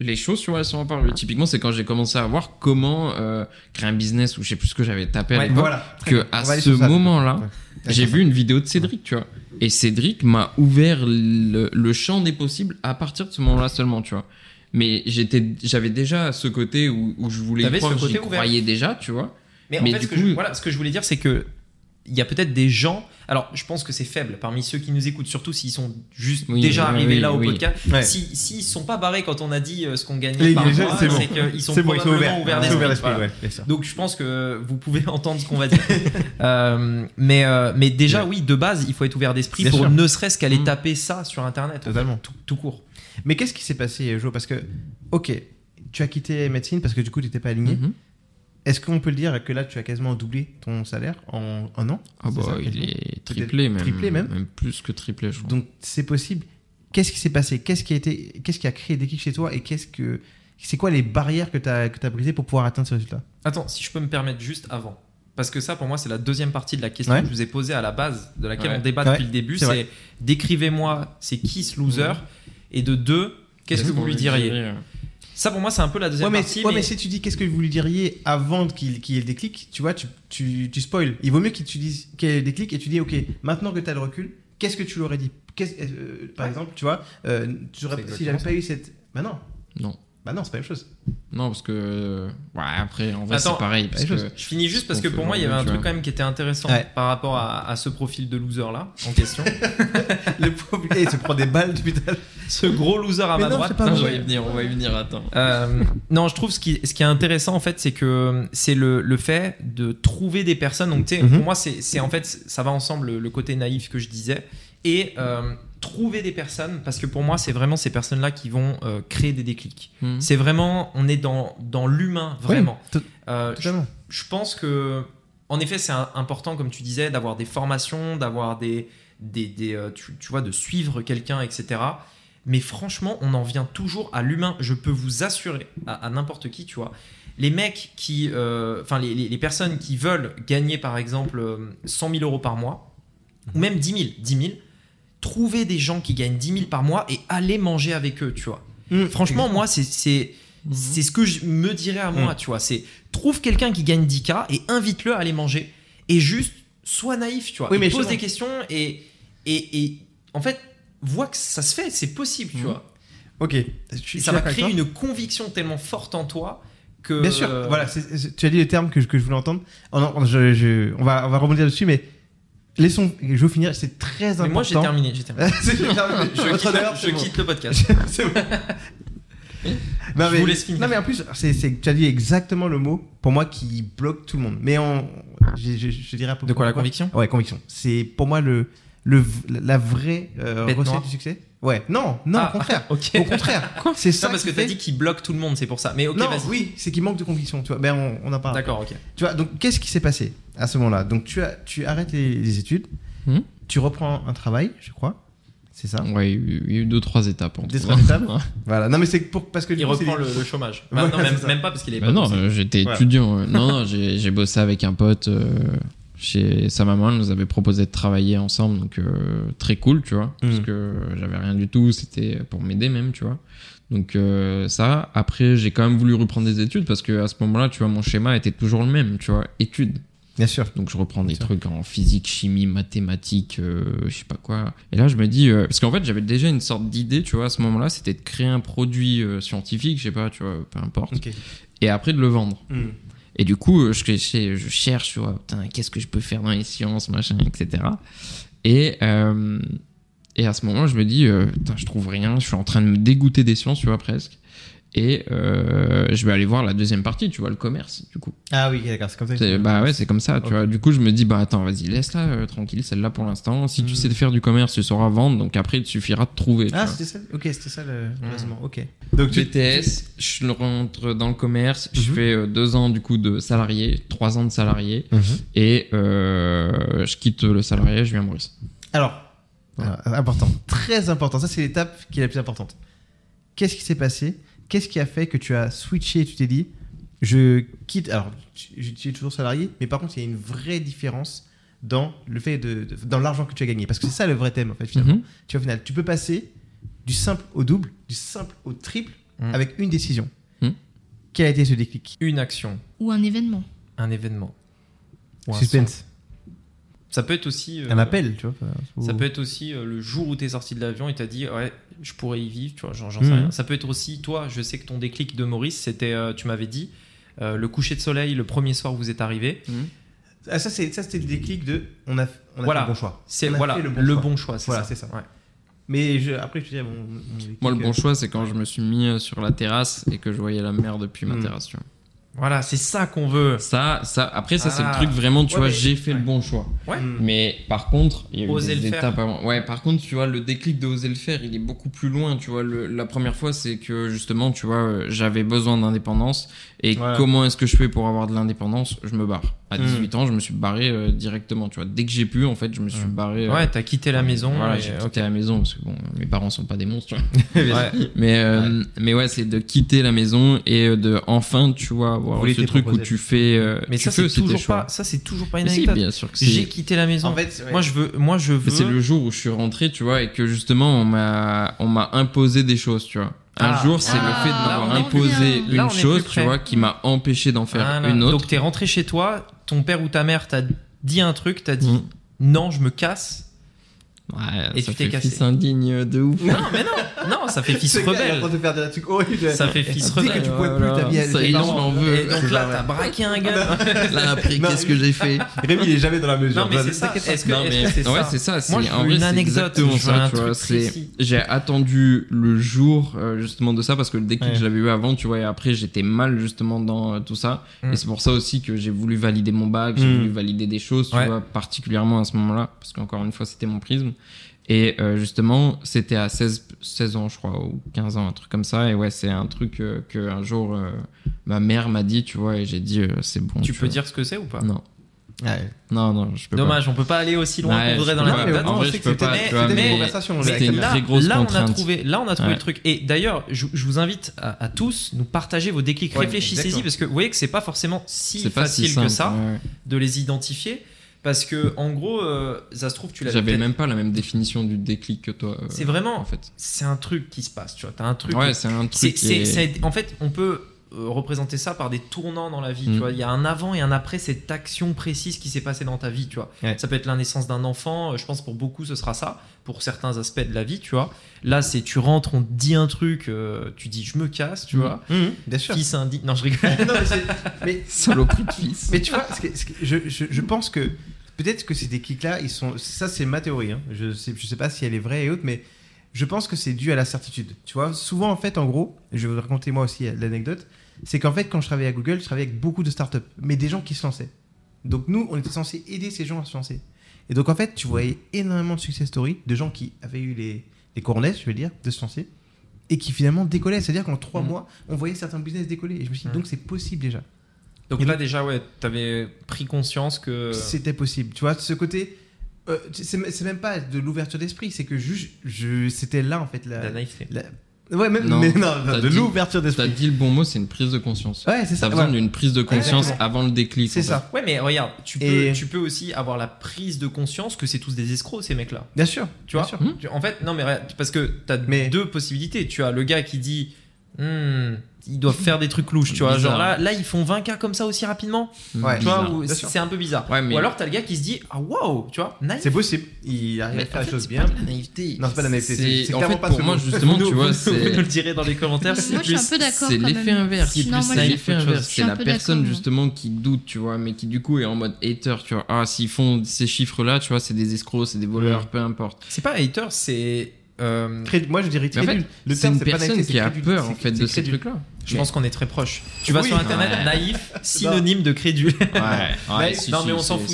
les choses, tu vois, elles sont apparues. Typiquement, c'est quand j'ai commencé à voir comment euh, créer un business ou je sais plus ce que j'avais tapé à Ouais, l'époque. Voilà. Que à ce moment-là, j'ai vu une vidéo de Cédric, tu vois. Et Cédric m'a ouvert le, le champ des possibles à partir de ce moment-là seulement, tu vois. Mais j'étais, j'avais déjà ce côté où, où je voulais croire, j'y croyais déjà, tu vois. Mais, Mais en fait, du ce, que coup- je, voilà, ce que je voulais dire, c'est que il y a peut-être des gens. Alors, je pense que c'est faible parmi ceux qui nous écoutent, surtout s'ils sont juste Oui, déjà arrivés oui, là au oui. podcast. Ouais. Si s'ils sont pas barrés quand on a dit euh, ce qu'on gagnait Les- par mois, c'est bon. c'est qu'ils sont C'est bon, ils sont probablement ouverts. d'esprit. ouvert d'esprit, Voilà. ouais. Donc je pense que vous pouvez entendre ce qu'on va dire. Euh, mais, euh, mais déjà, oui, de base, il faut être ouvert d'esprit Bien pour sûr. ne serait-ce qu'aller Mm. taper ça sur Internet. Totalement. Tout, tout court. Mais qu'est-ce qui s'est passé, Jo Parce que, ok, tu as quitté médecine parce que du coup, tu n'étais pas aligné. Mhm. Est-ce qu'on peut le dire que là, tu as quasiment doublé ton salaire en un an? Ah bah, ça, il est triplé même. triplé même? Plus que triplé, je crois. Donc, c'est possible. Qu'est-ce qui s'est passé? Qu'est-ce qui a été, qu'est-ce qui a créé des déclic chez toi et qu'est-ce que, c'est quoi les barrières que tu as, que as brisées pour pouvoir atteindre ce résultat? Attends, si je peux me permettre juste avant. Parce que ça, pour moi, c'est la deuxième partie de la question Ouais. que je vous ai posée à la base, de laquelle Ouais. on débat Ouais, depuis le début. c'est décrivez-moi, c'est qui ce loser? Et de deux, qu'est-ce que vous lui diriez? Ça, pour moi, c'est un peu la deuxième Ouais, mais, partie. ouais, mais- mais si tu dis qu'est-ce que vous lui diriez avant qu'il qu'il y ait le déclic, tu vois, tu, tu, tu spoil. Il vaut mieux qu'il qu'il y ait le déclic et tu dis, ok, maintenant que tu as le recul, qu'est-ce que tu lui aurais dit? Euh, Par Ouais. exemple, tu vois, euh, tu aurais- si j'avais pas eu cette. Bah non. Non. Bah non, c'est pas la même chose. Non, parce que. Ouais, après, en vrai, Attends, c'est pareil. Parce la que... chose. Je finis juste Ce parce que pour moi, il y avait un truc quand même qui était intéressant Ouais. par rapport à, à ce profil de loser là en question. le pauvre, il se prend des balles depuis tout à l'heure. ce gros loser à Mais ma non, droite. pas on va y venir, on va y venir, attends. Euh, non, je trouve ce qui, ce qui est intéressant en fait, c'est que c'est le, le fait de trouver des personnes. Donc, tu sais, Mhm. pour moi, c'est c'est, en fait, ça va ensemble le, le côté naïf que je disais et euh, trouver des personnes parce que pour moi, c'est vraiment ces personnes-là qui vont euh, créer des déclics. Hmm. C'est vraiment, on est dans, dans l'humain vraiment. Oui, Euh, je, je pense que, en effet, c'est important, comme tu disais, d'avoir des formations, d'avoir des, des, des, euh, tu, tu vois, de suivre quelqu'un, etc. Mais franchement, on en vient toujours à l'humain. Je peux vous assurer, à, à n'importe qui, tu vois, les mecs qui, enfin, les, les- les personnes qui veulent gagner, par exemple, euh, 100 000 euros par mois, ou même 10 000, 10 000, trouver des gens qui gagnent 10 000 par mois et aller manger avec eux, tu vois. Mmh, Franchement, moi, c'est c'est Mhm. c'est ce que je me dirais à moi, Mm. tu vois. C'est trouve quelqu'un qui gagne 10K et invite-le à aller manger. Et juste, sois naïf, tu vois. Oui, mais pose des questions et, et, et en fait, vois que ça se fait, c'est possible, tu vois. Ok. Et ça va créer une conviction tellement forte en toi que. Bien sûr, voilà, tu as dit le terme que je, que je voulais entendre. Oh non, je- je- on, va, on va rebondir dessus, mais laissons, je vais finir, c'est très Mais important. moi, j'ai terminé. j'ai terminé. Terminé. Je, quitte, je bon. quitte le podcast. C'est bon. Non, Je mais, vous laisse finir. Non, mais en plus, c'est, tu as dit exactement le mot pour moi qui bloque tout le monde. Mais on, je, je- je dirais un peu De quoi la conviction? Ouais, conviction. C'est pour moi le, le, la vraie euh, recette noire. du succès. Ouais, non, non, Ah, au contraire. Ok. Au contraire. C'est ça Non, parce que t'as fait- dit qu'il bloque tout le monde, c'est pour ça. Mais ok, non, vas-y. oui, c'est qu'il manque de conviction, tu vois. Ben, on, on en parle. D'accord, ok. Tu vois, donc qu'est-ce qui s'est passé à ce moment-là? Donc tu, as, tu arrêtes les, les études, Hmm? tu reprends un travail, je crois. C'est ça? Ouais, il y a eu- deux, trois étapes. en Des tout. trois étapes Voilà. Non, mais c'est pour, parce que du Il coup, reprend le, le chômage. Bah, non, même, pas parce qu'il est Bah pas non, j'étais étudiant. Non, non, j'ai j'ai bossé avec un pote euh, chez sa maman. Elle nous avait proposé de travailler ensemble, donc euh, très cool, tu vois. Parce Mhm. que j'avais rien du tout, c'était pour m'aider même, tu vois. Donc euh, ça, après, j'ai quand même voulu reprendre des études parce que à ce moment-là, tu vois, mon schéma était toujours le même, tu vois, études. Bien sûr. Donc je reprends des sûr. trucs en physique, chimie, mathématiques, euh, je sais pas quoi. Et là je me dis, euh, parce qu'en fait j'avais déjà une sorte d'idée, tu vois, à ce moment-là, c'était de créer un produit scientifique, je sais pas, tu vois, peu importe, et après de le vendre. Hmm. Et du coup, je, je, je cherche, putain, qu'est-ce que je peux faire dans les sciences, machin, etc. Et, euh, et à ce moment, je me dis, euh, je trouve rien, je suis en train de me dégoûter des sciences, tu vois, presque. Et euh, je vais aller voir la deuxième partie, tu vois, le commerce, du coup. Ah oui, d'accord, c'est comme ça. que Bah ouais, c'est comme ça, tu vois. Du coup, je me dis, bah attends, vas-y, laisse-la euh, tranquille, celle-là pour l'instant. Si tu Hmm. sais faire du commerce, tu sauras vendre, donc après, il te suffira de trouver. Ah, c'était ça Ok, c'était ça le Hmm. Ok. Donc tu. BTS, je rentre dans le commerce, je Mhm. fais euh, deux ans du coup de salarié, trois ans de salarié, Mhm. et euh, je quitte le salarié, je viens à Maurice. Alors, alors, important, très important. Ça, c'est l'étape qui est la plus importante. Qu'est-ce qui s'est passé? Qu'est-ce qui a fait que tu as switché et tu t'es dit, je quitte. Alors, tu tu es toujours salarié, mais par contre, il y a une vraie différence dans le fait de, de- dans l'argent que tu as gagné, parce que c'est ça le vrai thème en fait. Finalement, Mhm. tu vois, au final, tu peux passer du simple au double, du simple au triple Mhm. avec une décision. Mhm. Quel a été ce déclic? Une action, Ou un événement. un événement. Ou un Suspense. Ça peut être aussi. euh, Un appel, tu vois. Ça peut être aussi euh, le jour où tu es sorti de l'avion et t'as dit ouais je pourrais y vivre tu vois j'en sais Mhm. rien ça peut être aussi toi je sais que ton déclic de Maurice c'était euh, tu m'avais dit euh, le coucher de soleil le premier soir où vous êtes arrivé Ah, ça, c'est, ça, c'était le déclic de. On a, on a Voilà. fait le bon choix. c'est voilà le le bon bon choix, choix. c'est Voilà, ça, c'est ça. Ouais. Mais je, après, je te dis, mon, mon déclic, Moi, le euh, bon choix, c'est quand je me suis mis sur la terrasse et que je voyais la mer depuis ma Mhm. terrasse. tu vois. Voilà, c'est ça qu'on veut. Ça, ça, après, ça, c'est Ah. le truc vraiment, tu Ouais, vois, mais- j'ai fait le bon choix. Ouais. Mm. Mais par contre, il y a eu Oser des le faire. étapes avant. Ouais, par contre, tu vois, le déclic de oser le faire, il est beaucoup plus loin. Tu vois, le- la première fois, c'est que justement, tu vois, euh, j'avais besoin d'indépendance. Et comment est-ce que je fais pour avoir de l'indépendance? Je me barre. À Mm. 18 ans, je me suis barré euh, directement. Tu vois, dès que j'ai pu, en fait, je me suis Mm. barré. euh, Ouais, t'as quitté la maison. Voilà, j'ai quitté la maison parce que bon, mes parents sont pas des monstres. tu vois. Ouais. Mais euh, mais ouais, c'est de quitter la maison et euh, de enfin, tu vois, avoir Vous ce truc où tu fais. euh, Mais tu ça, fais c'est toujours choix. pas. Ça, c'est toujours pas une Mais si, anecdote. bien sûr que c'est. J'ai quitté la maison. En fait, ouais. Moi, je veux. Moi, je Mais veux. c'est le jour où je suis rentré, tu vois, et que justement on m'a on m'a imposé des choses, tu vois. Un Ah. jour, c'est Ah, le fait de m'avoir imposé une chose, tu vois, qui m'a empêché d'en faire Voilà. une autre. Donc, t'es rentré chez toi, ton père ou ta mère t'a dit un truc, t'as dit Mm. non, je me casse. Ouais, Et ça tu t'es fait cassé. fils indigne de ouf. Non, mais non, non, ça fait fils Ce gars, il est en rebelle. train de faire des trucs horribles. Ça fait fils Dès que rebelle. tu pouvais plus, ta vie elle Ça y est, était je m'en veux. Et donc là, t'as braqué un gars. Là après, qu'est-ce que j'ai fait Rémi, il est jamais dans la mesure. Non, mais c'est ça. Est-ce que Non, est-ce mais que c'est ouais, ça c'est ça. c'est- Moi, une anecdote, j'ai attendu le jour euh, justement de ça parce que le déclic Ouais. je l'avais eu avant, tu vois. Et après, j'étais mal justement dans euh, tout ça. Mm. Et c'est pour ça aussi que j'ai voulu valider mon bac, j'ai Mm. voulu valider des choses, tu Ouais. vois, particulièrement à ce moment-là, parce qu'encore une fois, c'était mon prisme. Et euh, justement, c'était à 16, 16 ans, je crois, ou 15 ans, un truc comme ça. Et ouais, c'est un truc euh, que un jour euh, ma mère m'a dit, tu vois, et j'ai dit, euh, c'est bon. Tu peux vois. dire ce que c'est ou pas? Non, Ouais. non, non, je peux pas. Dommage, on peut pas aller aussi loin Ouais, qu'on voudrait dans la pas. anecdote. En vrai, je sais je que peux pas, c'était- une conversation. c'était une très grosse là, on a trouvé, là, on a trouvé Ouais. le truc. Et d'ailleurs, je, je vous invite à, à tous nous partager vos déclics. Ouais, Réfléchissez-y parce que vous voyez que c'est pas forcément si pas facile que ça de les identifier. Parce que, en gros, euh, ça se trouve, tu l'as J'avais même pas la même définition du déclic que toi. euh, C'est vraiment. En fait. C'est un truc qui se passe, tu vois. T'as un truc. Ouais, c'est un truc. qui c'est- est- c'est- en fait, on peut euh, représenter ça par des tournants dans la vie. Mm. Tu vois, il y a un avant et un après cette action précise qui s'est passée dans ta vie. Tu vois, Ouais. ça peut être la naissance d'un enfant. euh, Je pense pour beaucoup ce sera ça. Pour certains aspects de la vie, tu vois. Là, c'est tu rentres, on te dit un truc, euh, tu dis je me casse, tu Mm. vois. Mhm, Bien sûr. Fils indigne. Non, je rigole. Non, mais de fils. Mais tu vois, je, je, je pense que peut-être que ces déclics-là, ils sont. Ça, c'est ma théorie. hein. Je sais, je sais pas si elle est vraie et autre, mais je pense que c'est dû à la certitude. Tu vois, souvent, en fait, en gros, je vais vous raconter moi aussi l'anecdote, c'est qu'en fait, quand je travaillais à Google, je travaillais avec beaucoup de startups, mais des gens qui se lançaient. Donc, nous, on était censés aider ces gens à se lancer. Et donc, en fait, tu voyais énormément de success stories de gens qui avaient eu les, les je veux dire, de se lancer. Et qui finalement décollaient. C'est-à-dire qu'en trois Mhm. mois, on voyait certains business décoller. Et je me suis dit, Mhm. donc c'est possible déjà. Donc Et là, donc- déjà, ouais, t'avais pris conscience que. c'était possible. Tu vois, ce côté. Euh, c'est même pas de l'ouverture d'esprit, c'est que juste, je, c'était là en fait. La, La naïveté. la- ouais, même, Non, mais non, t'as de dit- l'ouverture T'as d'esprit. dit le bon mot, c'est une prise de conscience. Ouais, c'est T'as ça. besoin ouais. d'une prise de conscience Exactement. avant le déclic. C'est fait. ça. Ouais, mais regarde, tu peux, Et- tu peux aussi avoir la prise de conscience que c'est tous des escrocs, ces mecs-là. Bien sûr. Tu bien vois sûr. Hmm. En fait, non, mais regarde, parce que tu as Mais- deux possibilités. Tu as le gars qui dit Hmm, ils doivent faire des trucs louches, tu vois. Bizarre. Genre là, là, ils font 20K comme ça aussi rapidement. Ouais. Tu vois, c'est c'est un peu bizarre. Ouais, mais- Ou alors, tu as le gars qui se dit Ah, waouh, tu vois, nice. C'est possible. Il arrive Mais à faire les fait, choses c'est bien. pas de la naïveté. Non, c'est pas de la naïveté, c'est- C'est- c'est En clairement fait, pas pour ce moi, justement, tu vois, vous c'est. nous le direz dans les commentaires. Moi, c'est je suis un plus- peu d'accord. C'est l'effet inverse. Qui est Non, plus C'est C'est la personne justement qui doute, tu vois, mais qui du coup est en mode hater, tu vois. Ah, s'ils font ces chiffres-là, tu vois, c'est des escrocs, c'est des voleurs, peu importe. C'est pas hater, c'est. Euh, Cré- Moi, je dirais Mais en fait, crédule. C'est une pas personne qui a crédule. peur en fait de ces crédule. trucs-là. je pense qu'on est très proche. Tu vas Oui. sur internet, Ouais. naïf, synonyme de crédule. Ouais, Mais- si, non, mais on s'en fout.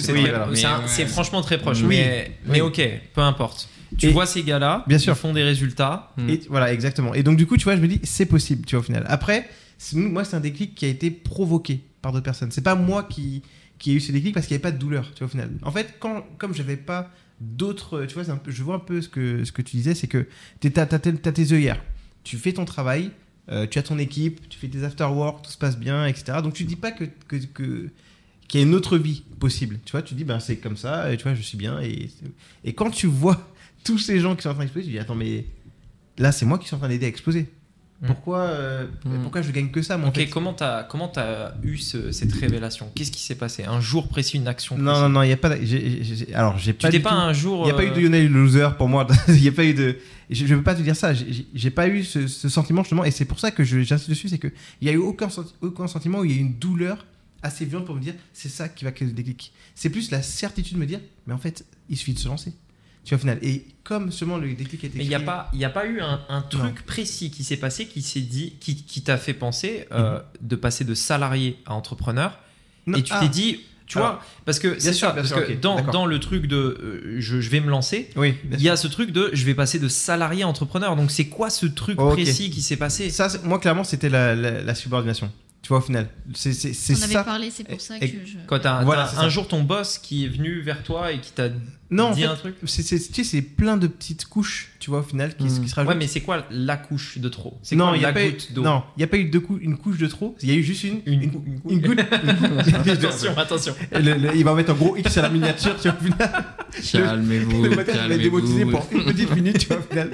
c'est franchement très proche. Oui. Mais, ok, peu importe. Tu Et- vois ces gars-là, Bien sûr. ils font des résultats. Mm. Et voilà, exactement. Et donc, du coup, tu vois, je me dis, c'est possible, tu vois, au final. Après, moi, c'est un déclic qui a été provoqué par d'autres personnes. C'est pas moi qui, qui ai eu ce déclic parce qu'il n'y avait pas de douleur, tu vois, au final. En fait, quand, comme j'avais pas d'autres. Tu vois, un peu- je vois un peu ce que, ce que tu disais, c'est que tu as, tes œillères. Tu fais ton travail, euh, tu as ton équipe, tu fais tes after-work, tout se passe bien, etc. Donc, tu dis pas que. que, que qu'il y a une autre vie possible. Tu vois, tu dis, ben, c'est comme ça, et tu vois, je suis bien. Et, et quand tu vois tous ces gens qui sont en train d'exploser, tu dis, attends, mais là, c'est moi qui suis en train d'aider à exploser. Mm. Pourquoi, euh, Mm. pourquoi je gagne que ça, moi en Ok, fait comment t'as comment t'as eu ce- cette révélation? Qu'est-ce qui s'est passé? Un jour précis, une action Non, précise? non, non, il n'y a pas. de- j'ai- j'ai- alors, j'ai pas. tout- un jour. Il n'y a pas eu euh, de Lionel Loser pour moi. Il n'y a pas eu de. Je ne veux pas te dire ça. J'ai- pas eu ce, ce sentiment justement, et c'est pour ça que j'insiste dessus, c'est que il n'y a eu aucun, senti- aucun sentiment où il y a eu une douleur assez violente pour me dire c'est ça qui va créer le déclic. C'est plus la certitude de me dire mais en fait il suffit de se lancer. Tu vois, au final. Et comme seulement le déclic a été Mais il n'y a, pas- y a pas eu un, un truc précis qui s'est passé qui s'est dit, qui, qui t'a fait penser euh, de passer de salarié à entrepreneur. Non, et tu ah, t'es dit, tu Alors, vois, parce que c'est sûr, ça, parce sûr, que dans, dans le truc de euh, je, je vais me lancer, Oui, il y a ce truc de je vais passer de salarié à entrepreneur. Donc c'est quoi ce truc précis qui s'est passé? Ça, moi, clairement, c'était la, la- la subordination. Tu vois, au final. C'est c'est On avait ça. parlé, c'est pour ça Et- que je. Quand t'as Voilà, c'est un ça. jour ton boss qui est venu vers toi et qui t'a Non, en dit fait, un truc. c'est c'est- tu sais, c'est plein de petites couches, tu vois, au final, qui, qui se rajoutent. Ouais, mais c'est quoi la couche de trop C'est non, quoi il n'y a, la pas eu- goutte d'eau non, il y a pas eu cou- une couche de trop. Il y a eu juste une, Une, une, une une goutte. attention, attention. Le- le- il va mettre un gros X à la miniature, tu vois, au final. Calmez-vous, le matin, il va être démotivé calmez-vous. pour une petite minute, tu vois, au final.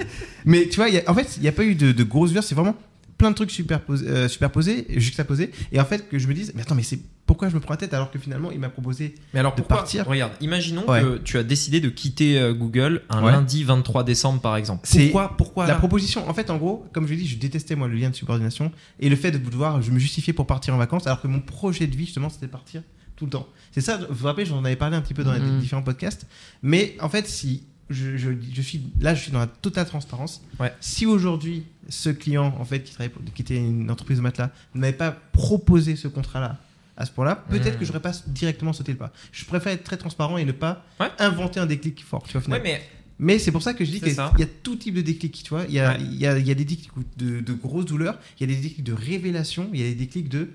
Mais tu vois, il y a- en fait, il n'y a pas eu de, de grosses verres, c'est vraiment plein de trucs superposés, euh, superposés, juxtaposés. Et en fait, que je me dise, mais attends, mais c'est pourquoi je me prends la tête alors que finalement, il m'a proposé. Mais alors de pourquoi partir. Regarde, imaginons Ouais. que tu as décidé de quitter euh, Google un Ouais. lundi 23 décembre par exemple. C'est Pourquoi Pourquoi La proposition, en fait, en gros, comme je l'ai dit, je détestais moi le lien de subordination et le fait de devoir je me justifier pour partir en vacances alors que mon projet de vie, justement, c'était partir tout le temps. C'est ça, vous vous rappelez, j'en avais parlé un petit peu dans les Mhm. différents podcasts. Mais en fait, si je, je, je suis là, je suis dans la totale transparence. Ouais. Si aujourd'hui, ce client, en fait, qui, travaillait pour- qui était une entreprise de matelas, ne m'avait pas proposé ce contrat-là, à ce point-là, peut-être Mhm. que j'aurais pas directement sauté le pas. Je préfère être très transparent et ne pas Ouais. inventer un déclic fort. Tu vois. Ouais, mais Mais c'est pour ça que je dis qu'il y a tout type de déclic, tu vois. Il y a, Ouais. il y a, il y a des déclics de, de grosses douleurs, il y a des déclics de révélation, il y a des déclics de.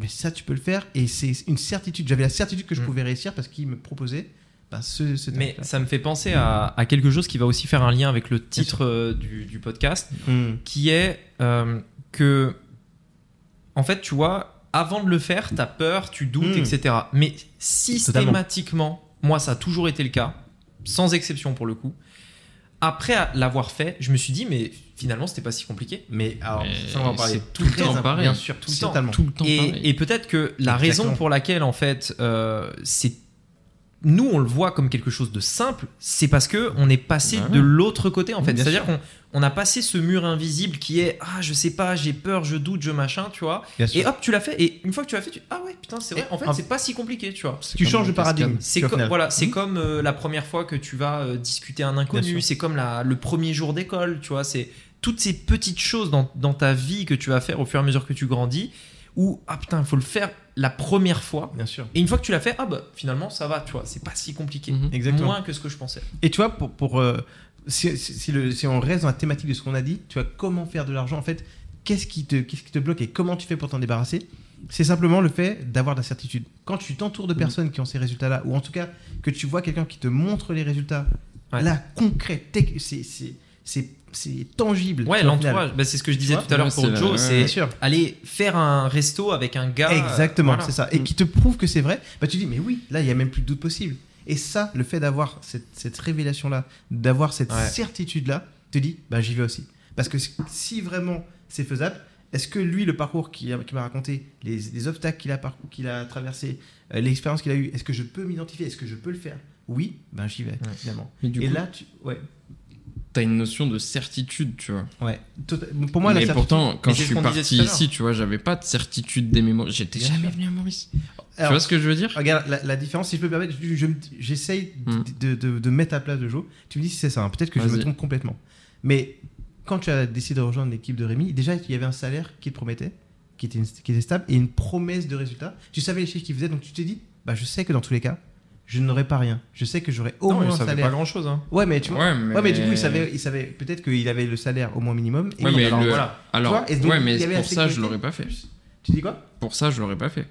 Mais ça, tu peux le faire. Et c'est une certitude. J'avais la certitude que je Mm. pouvais réussir parce qu'il me proposait ben, ce, ce mais ça me fait penser à, à quelque chose qui va aussi faire un lien avec le titre euh, du, du podcast, Mm. qui est euh, que, en fait, tu vois, avant de le faire, t'as peur, tu doutes, Mm. etc. Mais systématiquement, moi, ça a toujours été le cas, sans exception pour le coup. Après l'avoir fait, je me suis dit, mais finalement, c'était pas si compliqué. Mais alors, Mais ça, on va en parler tout le temps pareil. Bien sûr, Tout le temps. totalement. Tout le temps pareil. Et, et peut-être que la Exactement. raison pour laquelle, en fait, euh, c'est nous on le voit comme quelque chose de simple, c'est parce que on est passé Bah de l'autre côté en fait. Bien C'est-à-dire sûr. qu'on on a passé ce mur invisible qui est ah je sais pas, j'ai peur, je doute, je machin, tu vois. Bien sûr. Et hop tu l'as fait et une fois que tu l'as fait, tu ah ouais putain c'est vrai. Et En fait en- c'est pas si compliqué, tu vois. C'est tu changes de paradigme. C'est comme voilà, c'est Mm. comme euh, la première fois que tu vas euh, discuter à un inconnu, c'est comme la, le premier jour d'école, tu vois, c'est toutes ces petites choses dans, dans ta vie que tu vas faire au fur et à mesure que tu grandis où ah putain, il faut le faire la première fois. Bien sûr. Et une fois que tu l'as fait, ah bah finalement ça va, tu vois, c'est pas si compliqué. Mhm. Exactement. Moins que ce que je pensais. Et tu vois, pour, pour, euh, si, le- si on reste dans la thématique de ce qu'on a dit, tu vois, comment faire de l'argent, en fait, qu'est-ce qui, te, qu'est-ce qui te bloque et comment tu fais pour t'en débarrasser? C'est simplement le fait d'avoir de la certitude. Quand tu t'entoures de personnes qui ont ces résultats-là, ou en tout cas que tu vois quelqu'un qui te montre les résultats, Ouais. là, concret, c'est, c'est, tangible. Ouais, l'entourage, bah, c'est ce que je disais vois, tout à l'heure pour Joe, c'est aller faire un resto avec un gars. Exactement, euh, voilà. c'est ça. Et qui te prouve que c'est vrai, bah tu dis, mais oui, là, il n'y a même plus de doute possible. Et ça, le fait d'avoir cette, cette révélation-là, d'avoir cette Ouais. certitude-là, te dit, bah j'y vais aussi. Parce que si- vraiment c'est faisable, est-ce que lui, le parcours qu'il m'a raconté, les, les obstacles qu'il a, qu'il a traversé, euh, l'expérience qu'il a eue, est-ce que je peux m'identifier Est-ce que je peux le faire? Oui, ben j'y vais, finalement. Du Et coup, là, tu... ouais. T'as une notion de certitude, tu vois. ouais. Tota- Pour moi, la mais certitude... pourtant, quand Mais je suis parti ici, tu vois, j'avais pas de certitude d'aimer Maurice. J'étais jamais venu à Maurice. Alors, tu vois ce que je veux dire? Regarde, la, la différence, si je peux me permettre, je- je me- j'essaye Hmm. de, de, de mettre à la place de Joe. Tu me dis si c'est ça, hein. peut-être que je me trompe complètement. Mais quand tu as décidé de rejoindre l'équipe de Rémi, déjà, il y avait un salaire qui te promettait, qui était, qui était stable, et une promesse de résultat. Tu savais les chiffres qu'il faisait, donc tu t'es dit, bah, je sais que dans tous les cas, je n'aurais pas rien. Je sais que j'aurais au Non, moins mais un salaire. pas grand chose. Hein. Ouais, mais tu vois. Ouais, mais... Ouais, mais du coup, il savait, il savait peut-être qu'il avait le salaire au moins minimum. Et Ouais, il- mais alors, le- voilà. Alors, Tu vois, et donc, ouais, il mais y avait pour ça, je l'aurais pas fait. Tu dis quoi? Pour ça, je l'aurais pas fait.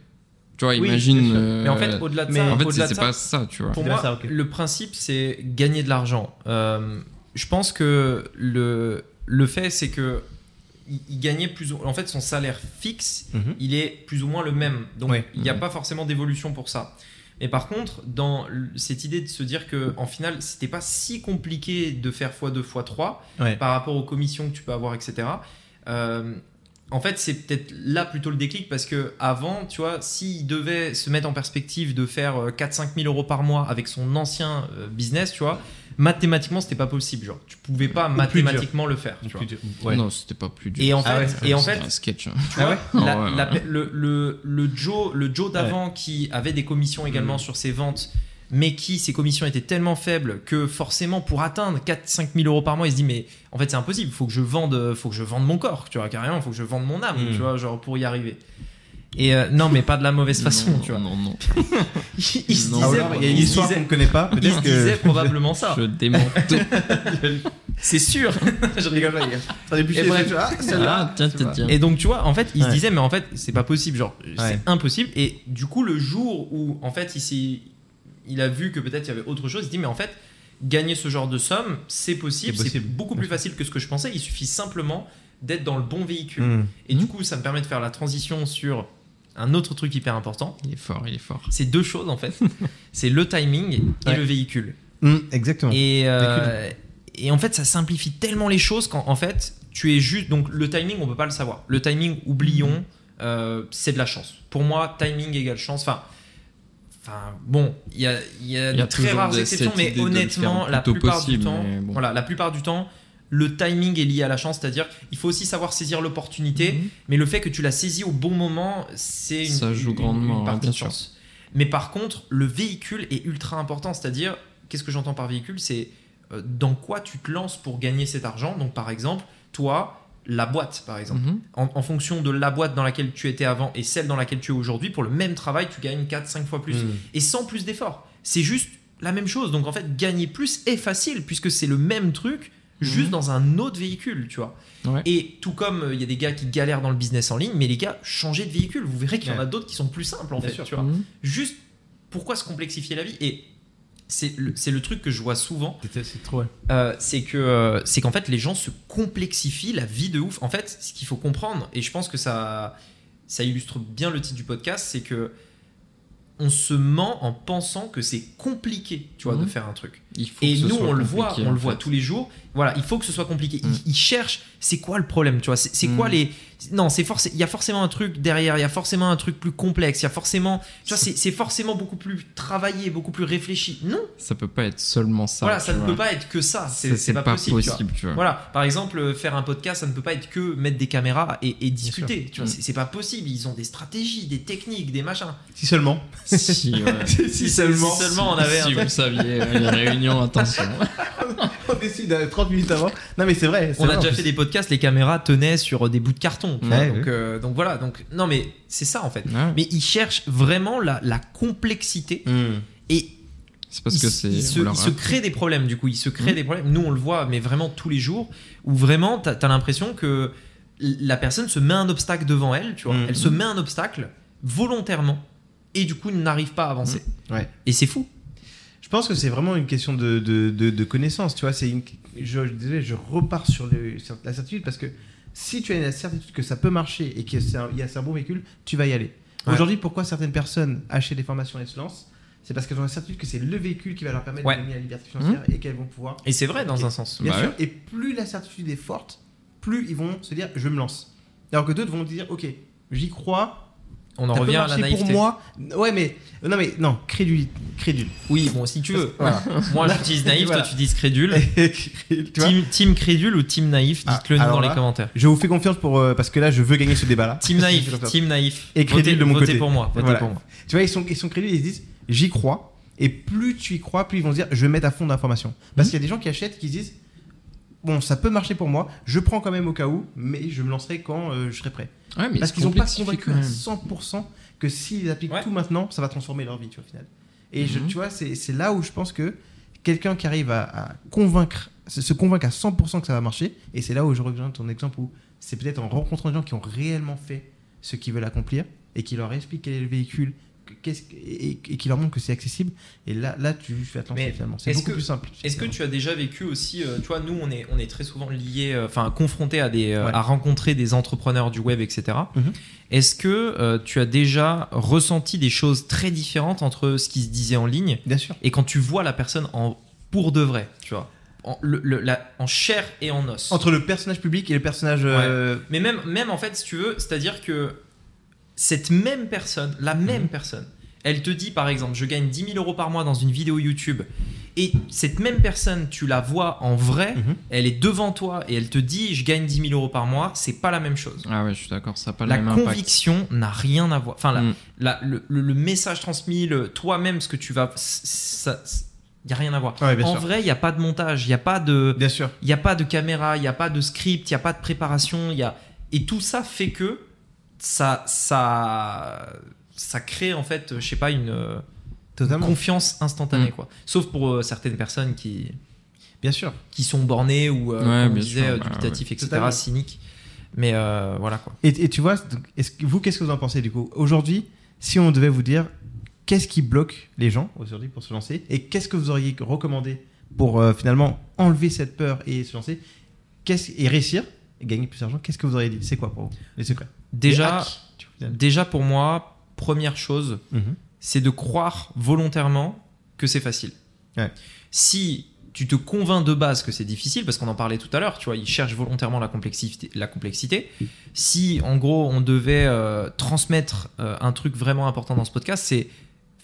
Tu vois, Oui, imagine. euh, Mais en fait, au-delà de mais ça, en fait, c'est de c'est ça, pas ça, tu vois. pour moi, ça, ok. le principe c'est gagner de l'argent. Euh, je pense que le, le fait c'est que il, il gagnait plus ou en fait son salaire fixe Mhm. il est plus ou moins le même. Donc Ouais. il n'y a Mhm. pas forcément d'évolution pour ça. Mais par contre, dans cette idée de se dire que en final, c'était pas si compliqué de faire x2 x3 Ouais. par rapport aux commissions que tu peux avoir, etc. euh, en fait, c'est peut-être là plutôt le déclic parce que avant, tu vois, s'il devait se mettre en perspective de faire 4-5 000 euros par mois avec son ancien euh, business, tu vois, mathématiquement, c'était pas possible. Genre, tu pouvais pas Ou mathématiquement le faire. tu vois. Ouais. Non, c'était pas plus dur. Et en Ah fait, ouais, et en C'était fait, un sketch. hein. tu vois, Ah ouais la- Ouais, la- ouais. le, le, le Joe, le Joe d'avant qui avait des commissions également Mm. sur ses ventes, mais qui ses commissions étaient tellement faibles que forcément pour atteindre 4-5 000 euros par mois, il se dit mais en fait c'est impossible, faut que je vende, faut que je vende mon corps, tu vois carrément, faut que je vende mon âme, Mm. tu vois, genre pour y arriver. Et euh, non, mais pas de la mauvaise façon, Non, tu vois. Non, non. Il, il se Non, disait, alors, il y a une il se histoire disait- qu'on ne connaît pas. il se Peut-être disait que. probablement ça. Je démonte tout. C'est sûr. Je rigole pas, les gars. Ça début, Et bref. ah, celle-là. Ah, tiens, tiens, tiens. Et donc, tu vois, en fait, il se Ouais. disait, mais en fait, c'est pas possible, genre, Ouais. c'est impossible. Et du coup, le jour où, en fait, il, s'est- il a vu que peut-être il y avait autre chose, il se dit, mais en fait, gagner ce genre de somme, c'est possible, C'est beaucoup plus facile que ce que je pensais. Il suffit simplement d'être dans le bon véhicule. Mm. Et du coup, ça me permet de faire la transition sur un autre truc hyper important. Il est fort, il est fort. C'est deux choses, en fait. c'est le timing et Ouais. le véhicule. Mm, Exactement. Et, euh, et en fait, ça simplifie tellement les choses qu'en en fait, tu es juste. Donc, le timing, on peut pas le savoir. Le timing, oublions, euh, c'est de la chance. Pour moi, timing égale chance. Enfin. Enfin, bon, il y a, y a Il y a de très rares exceptions, mais honnêtement, la plupart possible, du temps, bon. voilà, la plupart du temps, le timing est lié à la chance, c'est-à-dire il faut aussi savoir saisir l'opportunité, Mhm. mais le fait que tu l'as saisi au bon moment, c'est une, Ça joue une- grandement, une partie bien sûr. chance. Mais par contre, le véhicule est ultra important, c'est-à-dire, qu'est-ce que j'entends par véhicule? C'est euh, dans quoi tu te lances pour gagner cet argent? Donc par exemple, toi, la boîte, par exemple. Mhm. En, en fonction de la boîte dans laquelle tu étais avant et celle dans laquelle tu es aujourd'hui, pour le même travail, tu gagnes 4-5 fois plus. Mm. Et sans plus d'efforts. C'est juste la même chose. Donc en fait, gagner plus est facile puisque c'est le même truc, juste Mhm. dans un autre véhicule, tu vois. Ouais. Et tout comme euh, il y a des gars qui galèrent dans le business en ligne, mais les gars, changez de véhicule. Vous verrez qu'il y en a d'autres qui sont plus simples en Bien fait. sûr. Tu vois. Mhm. Juste pourquoi se complexifier la vie Et c'est le, truc que je vois souvent, C'est trop. ouais. euh, c'est que euh, c'est qu'en fait les gens se complexifient la vie de ouf. En fait, ce qu'il faut comprendre, et je pense que ça, ça illustre bien le titre du podcast, c'est que on se ment en pensant que c'est compliqué, tu vois, Mhm. de faire un truc. Il faut Et que ce nous, soit on le voit, on le voit fait. tous les jours. Voilà, il faut que ce soit compliqué. Ils, Mm. ils cherchent, c'est quoi le problème, tu vois? C'est c'est quoi Mm. les Non, c'est forcé. Il y a forcément un truc derrière. Il y a forcément un truc plus complexe. Il y a forcément, tu vois, c'est forcément beaucoup plus travaillé, beaucoup plus réfléchi. Non, Ça peut pas être seulement ça. voilà, ça ne vois. peut pas être que ça. C'est c'est pas, possible. tu vois. tu vois. Voilà, par exemple, euh, faire un podcast, ça ne peut pas être que mettre des caméras et, et discuter. Tu vois, Mm. c'est pas possible. Ils ont des stratégies, des techniques, des machins. Si seulement. Si, ouais. si seulement. Si seulement on avait si un vous saviez, euh, les attention. On décide euh, 30 minutes avant. Non, mais c'est vrai. On a déjà fait des podcasts, les caméras tenaient sur des bouts de carton. tu vois. Ouais, donc, ouais. euh, donc voilà, donc non mais c'est ça en fait. Ouais. Mais ils cherchent vraiment la, la complexité Mm. et C'est parce ils, que c'est. ils se, on leur ils se a- créent des problèmes du coup. Ils se créent Mhm. des problèmes. Nous on le voit, mais vraiment tous les jours où vraiment t'as as, l'impression que la personne se met un obstacle devant elle, tu vois. Mhm. Elle se met un obstacle volontairement et du coup n'arrive pas à avancer. Ouais. Et c'est fou. Je pense que c'est vraiment une question de, de, de, de connaissance. Tu vois, c'est une... je, désolé, je repars sur, le- sur la certitude parce que si tu as la certitude que ça peut marcher et qu'il y a un, bon véhicule, tu vas y aller. Ouais. Aujourd'hui, pourquoi certaines personnes achètent des formations et se lancent? C'est parce qu'elles ont la certitude que c'est le véhicule qui va leur permettre Ouais. de gagner la liberté financière et qu'elles vont pouvoir. Et c'est vrai dans un sens. Bien Bah sûr. ouais. Et plus la certitude est forte, plus ils vont se dire je me lance. Alors que d'autres vont dire ok, j'y crois. On en revient à la naïveté. pour moi. Ouais, mais non, mais non, crédule, crédule. Oui, bon, si tu veux. Voilà. Moi j'utilise naïf, Voilà. toi tu dis crédule. tu Team, team crédule ou team naïf Ah, Dites-le nous dans les commentaires. Je vous fais confiance pour euh, parce que là je veux gagner ce débat là. Team naïf, team naïf. Et crédule votez, de mon votez côté. pour moi. Votez Voilà. pour moi. Tu vois ils sont ils sont crédules ils se disent j'y crois et plus tu y crois plus ils vont se dire je vais mettre à fond d'informations. Parce Mhm. qu'il y a des gens qui achètent qui se disent bon ça peut marcher pour moi je prends quand même au cas où mais je me lancerai quand euh, je serai prêt. Ouais, mais Parce qu'ils n'ont pas convaincu à même. 100% que s'ils appliquent Ouais. tout maintenant ça va transformer leur vie tu vois au final. Et je- Mhm. tu vois c'est c'est là où je pense que quelqu'un qui arrive à, à convaincre se se convaincre à 100% que ça va marcher et c'est là où je rejoins ton exemple où c'est peut-être en rencontrant des gens qui ont réellement fait ce qu'ils veulent accomplir et qui leur expliquent quel est le véhicule et, et qui leur montrent que c'est accessible. Et là là tu fais attention Mais finalement. C'est beaucoup que- plus simple Est-ce que tu as déjà vécu aussi, euh, tu vois, nous on est, on est très souvent liés, euh, enfin confrontés à, des, euh, Ouais. à rencontrer des entrepreneurs du web, etc. Mhm. Est-ce que euh, tu as déjà ressenti des choses très différentes entre ce qui se disait en ligne bien sûr. et quand tu vois la personne en pour de vrai, tu vois, en, le- le- la- en chair et en os. Entre le personnage public et le personnage Mais même, même en fait, si tu veux, c'est-à-dire que cette même personne, la même Mhm. personne, elle te dit par exemple, je gagne 10 000 euros par mois dans une vidéo YouTube et cette même personne, tu la vois en vrai, Mhm. elle est devant toi et elle te dit je gagne 10 000 euros par mois, c'est pas la même chose. Ah ouais, je suis d'accord, ça n'a pas le La même impact. conviction n'a rien à voir. Enfin, la- la- le, le- le message transmis, le- toi-même, ce que tu vas. Ça, il n'y a rien à voir. Ouais, en sûr. vrai, il n'y a pas de montage, il n'y a pas de. Bien sûr. Il n'y a pas de caméra, il n'y a pas de script, il n'y a pas de préparation, il y a... et tout ça fait que ça, ça, ça crée en fait, je sais pas, une confiance instantanée Mm. quoi. Sauf pour euh, certaines personnes qui, Bien sûr. qui sont bornées ou, euh, Ouais, comme on bien disait, sûr, euh, bah, dubitatifs, etc., Totalement. cyniques. Mais euh, voilà quoi. Et, et tu vois, donc, est-ce que- vous, qu'est-ce que vous en pensez du coup? Aujourd'hui, si on devait vous dire qu'est-ce qui bloque les gens aujourd'hui pour se lancer? Et qu'est-ce que vous auriez recommandé pour euh, finalement enlever cette peur et se lancer? Qu'est-ce, et réussir et gagner plus d'argent, qu'est-ce que vous auriez dit? C'est quoi pour vous les secrets? Déjà, hacks, déjà pour moi, première chose, Mhm. c'est de croire volontairement que c'est facile. Ouais. Si tu te convaincs de base que c'est difficile, parce qu'on en parlait tout à l'heure, tu vois, ils cherchent volontairement la complexité. La complexité. Si en gros on devait euh, transmettre euh, un truc vraiment important dans ce podcast, c'est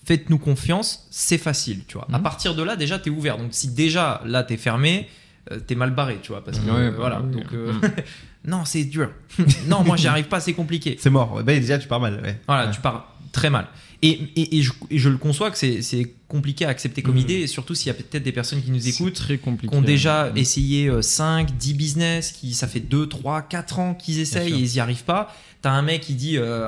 faites-nous confiance, c'est facile, tu vois. À Mhm. partir de là, déjà t'es ouvert. Donc si déjà là t'es fermé, euh, t'es mal barré, tu vois, parce que Ouais, bah voilà. oui. Donc euh, Mhm. non, c'est dur. non, moi j'y arrive pas, c'est compliqué. C'est mort. Ouais, bah, déjà, tu pars mal. Ouais. Voilà, Ouais. tu pars très mal. Et, et, et je, et je le conçois que c'est c'est compliqué à accepter comme Mhm. idée, et surtout s'il y a peut-être des personnes qui nous écoutent, très compliqué. qui ont déjà Mm. essayé euh, 5, 10 business, qui ça fait 2, 3, 4 ans qu'ils essayent et ils n'y arrivent pas. T'as un mec qui dit euh,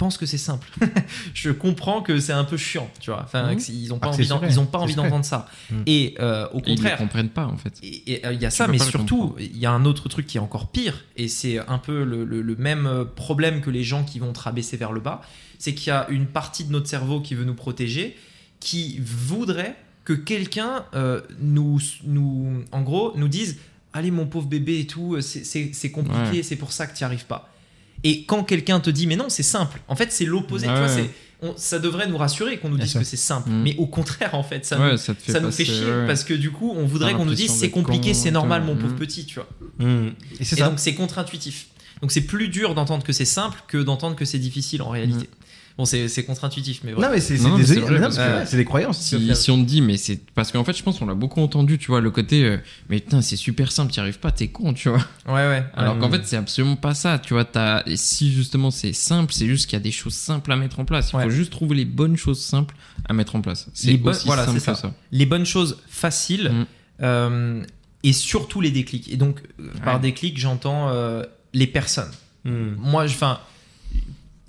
pense que c'est simple. je comprends que c'est un peu chiant, tu vois. Enfin, c'est- ils ont pas Ah, envie ils ont pas envie d'entendre ça. Mhm. Et euh, au Et ils ne contraire, comprennent pas en fait. et euh, il y a ça, mais surtout, il y a un autre truc qui est encore pire, et c'est un peu le, le- le même euh, problème que les gens qui vont te rabaisser vers le bas, c'est qu'il y a une partie de notre cerveau qui veut nous protéger, qui voudrait que quelqu'un euh, nous, nous, en gros, nous dise Allez, mon pauvre bébé et tout, c'est- compliqué, Ouais. c'est pour ça que tu n'y arrives pas. Et quand quelqu'un te dit Mais non, c'est simple, en fait, c'est l'opposé, tu vois, c'est- on- ça devrait nous rassurer qu'on nous dise que c'est simple, Mhm. mais au contraire, en fait, ça nous ça fait ça nous fait chier ouais. parce que du coup on voudrait qu'on nous dise c'est compliqué c'est normal mon pauvre Mhm. petit tu vois Mhm. Et c'est et ça. donc c'est contre-intuitif donc c'est plus dur d'entendre que c'est simple que d'entendre que c'est difficile en réalité bon c'est contre-intuitif mais Non, voilà mais c'est c'est Non, mais c'est vrai, non, des croyances. Si, si on te dit, mais c'est parce qu'en fait, je pense qu'on l'a beaucoup entendu, tu vois, le côté, euh, mais putain, c'est super simple, t'y arrives pas, t'es con, tu vois. ouais ouais Alors qu'en fait, c'est absolument pas ça, tu vois. As, et si justement c'est simple, c'est juste qu'il y a des choses simples à mettre en place. Il Ouais. faut juste trouver les bonnes choses simples à mettre en place. Les C'est bonnes- aussi voilà, simple c'est que ça. ça. les bonnes choses faciles Mhm. euh, et surtout les déclics et donc euh, par déclic j'entends euh, les personnes Mhm. moi je enfin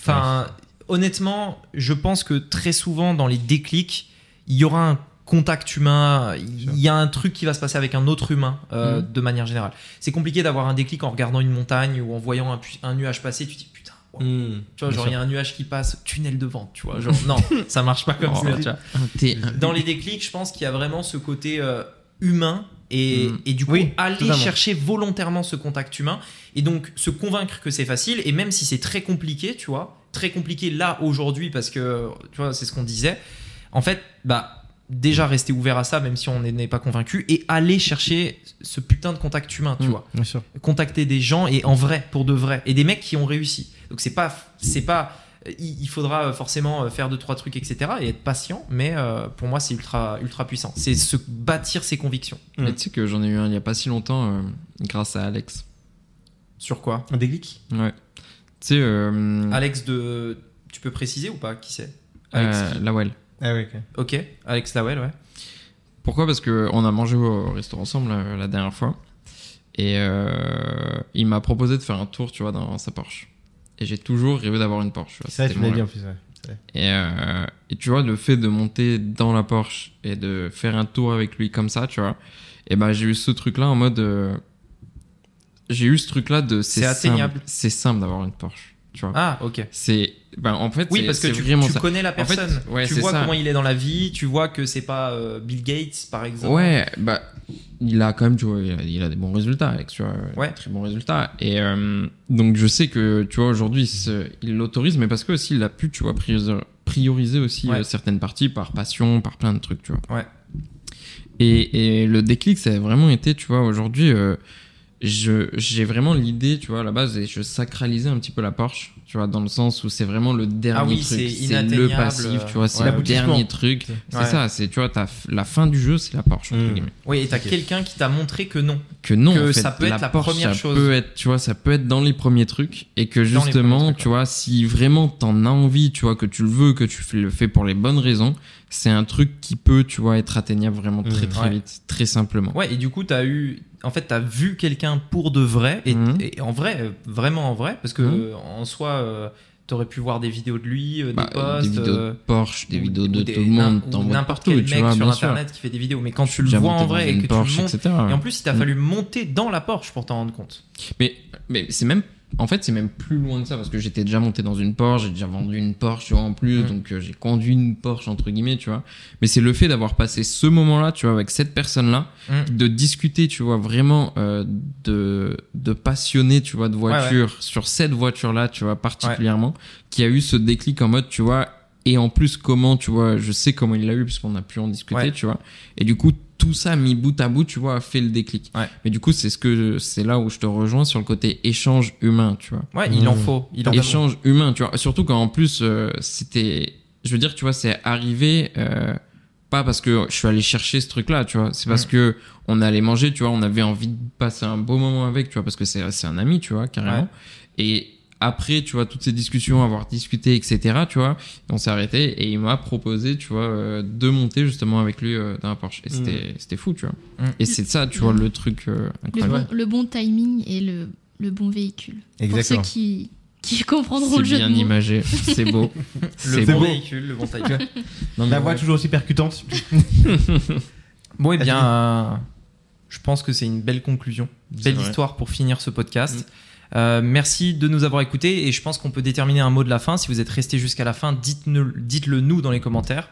enfin honnêtement je pense que très souvent dans les déclics il y aura un contact humain il y a un truc qui va se passer avec un autre humain euh, Mhm. de manière générale c'est compliqué d'avoir un déclic en regardant une montagne ou en voyant un, nuage passer tu te dis putain wow. Mhm. tu vois genre il y a un nuage qui passe tunnel de vent tu vois genre non ça marche pas comme Oh. ça tu vois dans les déclics, je pense qu'il y a vraiment ce côté euh, humain et, Mm. et du coup Oui, aller totalement. chercher volontairement ce contact humain et donc se convaincre que c'est facile et même si c'est très compliqué, tu vois, très compliqué là aujourd'hui parce que tu vois, c'est ce qu'on disait. En fait, bah déjà rester ouvert à ça même si on n'est pas convaincu et aller chercher ce putain de contact humain, tu Mm. vois Bien sûr. contacter des gens et en vrai pour de vrai et des mecs qui ont réussi donc c'est pas c'est pas il faudra forcément faire deux trois trucs etc et être patient mais euh, pour moi c'est ultra ultra puissant c'est se bâtir ses convictions. Mais tu sais que j'en ai eu un il y a pas si longtemps euh, grâce à Alex. sur quoi? Un déclic Ouais. Tu sais, euh, Alex de tu peux préciser ou pas qui c'est Alex euh, qui Lawel. Ah oui, ok. ok Alex Lawel ouais Pourquoi? Parce que on a mangé au restaurant ensemble euh, la dernière fois. Et euh, il m'a proposé de faire un tour, tu vois, dans sa Porsche. Et j'ai toujours rêvé d'avoir une Porsche. tu vois, C'est vrai, tu mon dit en plus. ouais. C'est vrai. Et, euh, et tu vois, le fait de monter dans la Porsche et de faire un tour avec lui comme ça, tu vois, et ben j'ai eu ce truc-là en mode. euh, j'ai eu ce truc-là de. C'est simple- atteignable. C'est simple d'avoir une Porsche, tu vois. ah ok C'est. Ben, en fait, oui parce que tu, connais la En fait, personne ouais, tu vois ça. comment il est dans la vie tu vois que c'est pas euh, Bill Gates par exemple Ouais, bah, il a quand même, tu vois, il a, il a des bons résultats, Alex, tu vois, Ouais. très bons résultats. Et euh, donc, je sais que, tu vois, aujourd'hui, il se- il l'autorise, mais parce que aussi, il a pu, tu vois, prioriser, aussi Ouais. euh, certaines parties par passion, par plein de trucs, tu vois. Ouais. Et, et le déclic, ça a vraiment été, tu vois, aujourd'hui, euh, j'ai vraiment l'idée, tu vois, à la base, et je sacralisais un petit peu la Porsche, tu vois, dans le sens où c'est vraiment le dernier Ah oui, truc, c'est le passif, tu vois, c'est ouais. le dernier truc. C'est Ouais. ça, c'est tu vois, t'as f- la fin du jeu, c'est la Porsche entre Mm. guillemets. Oui, et t'as Ok. quelqu'un qui t'a montré que non. Que non, Que en fait, ça peut être la Porsche, première ça chose. peut être, tu vois, ça peut être dans les premiers trucs et que justement, trucs, tu vois, si vraiment t'en as envie, tu vois, que tu le veux, que tu le fais pour les bonnes raisons, c'est un truc qui peut, tu vois, être atteignable vraiment très Mm. très Ouais. vite, très simplement. Ouais, et du coup, t'as eu. En fait, t'as vu quelqu'un pour de vrai, et, Mhm. et en vrai, vraiment en vrai, parce que Mhm. euh, en soi, euh, t'aurais pu voir des vidéos de lui, euh, Bah, des posts. des vidéos de Porsche, des ou- vidéos de des- tout le monde, n'importe quel tu mec vois, sur sûr. internet qui fait des vidéos. Mais quand tu le vois en vrai et que Porsche, tu montes. etc. Et en plus, il t'a fallu monter dans la Porsche pour t'en rendre compte. Mais, mais c'est même, en fait, c'est même plus loin de ça parce que j'étais déjà monté dans une Porsche, j'ai déjà vendu une Porsche, tu vois, en plus, Mm. donc euh, j'ai conduit une Porsche, entre guillemets, tu vois. Mais c'est le fait d'avoir passé ce moment-là, tu vois, avec cette personne-là, Mm. de discuter, tu vois, vraiment euh, de, de passionner, tu vois, de voiture, sur cette voiture-là, tu vois, particulièrement, qui a eu ce déclic en mode, tu vois, et en plus, comment, tu vois, je sais comment il l'a eu, puisqu'on a pu en discuter, tu vois. Et du coup, tout ça mis bout à bout, tu vois, a fait le déclic. Ouais. Mais du coup, c'est ce que c'est là où je te rejoins sur le côté échange humain, tu vois. Ouais, il en faut. Il en faut. échange humain, tu vois. Surtout quand en plus euh, c'était, je veux dire, tu vois, c'est arrivé euh, pas parce que je suis allé chercher ce truc-là, tu vois. C'est parce Mm. que on allait manger, tu vois, on avait envie de passer un beau moment avec, tu vois, parce que c'est c'est un ami, tu vois, carrément. Ouais. Et après, tu vois, toutes ces discussions, avoir discuté, etc., tu vois, on s'est arrêté et il m'a proposé, tu vois, euh, de monter justement avec lui euh, dans la Porsche. Et c'était c'était fou, tu vois. Mm. Et c'est ça, tu vois, le truc euh, Le incroyable. bon, le bon timing et le, le bon véhicule. Exactement. Pour ceux qui, qui comprendront C'est le jeu bien de mots. imagé, c'est beau. Le C'est bon beau. véhicule, le bon timing. Non, La voix ouais. toujours aussi percutante. Bon, eh Vas-y. bien, euh, je pense que c'est une belle conclusion, C'est belle vrai. histoire pour finir ce podcast. Euh, merci de nous avoir écoutés et je pense qu'on peut déterminer un mot de la fin. Si vous êtes resté jusqu'à la fin, dites-le nous dans les commentaires.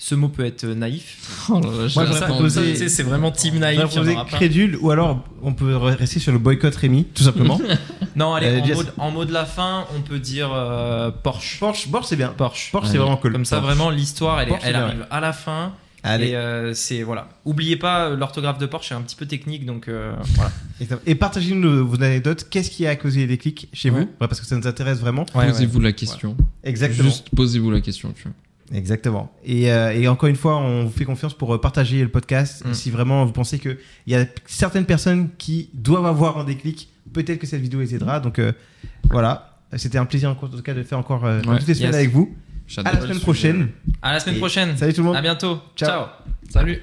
Ce mot peut être euh, naïf. Oh là là, Moi, Ça, ça, c'est vraiment team naïf. On pas. crédule ou alors on peut rester sur le boycott Rémi, tout simplement. Non, allez, Euh, en, mot de, en mot de la fin, on peut dire euh, Porsche. Porsche, Porsche c'est bien. Porsche. Porsche Ouais. c'est vraiment cool. Comme ça, Porsche. vraiment, l'histoire, elle, est- Porsche, elle c'est bien, arrive à la fin. Allez. Et euh, c'est voilà. Oubliez pas, euh, l'orthographe de Porsche est un petit peu technique, donc euh, voilà. Et partagez-nous vos anecdotes. Qu'est-ce qui a causé les clics chez Ouais. vous? Ouais, Parce que ça nous intéresse vraiment. Ouais, posez-vous la question. Exactement. Juste posez-vous la question, tu vois. Exactement. Et, euh, et encore une fois, on vous fait confiance pour partager le podcast. Mm. Si vraiment vous pensez qu'il y a certaines personnes qui doivent avoir un déclic, peut-être que cette vidéo les aidera. Donc euh, voilà. C'était un plaisir en tout cas de faire encore euh, Ouais. toutes les semaines Yes. avec vous. À la semaine prochaine. À la semaine prochaine. Salut tout le monde. À bientôt. Ciao. Ciao. Salut.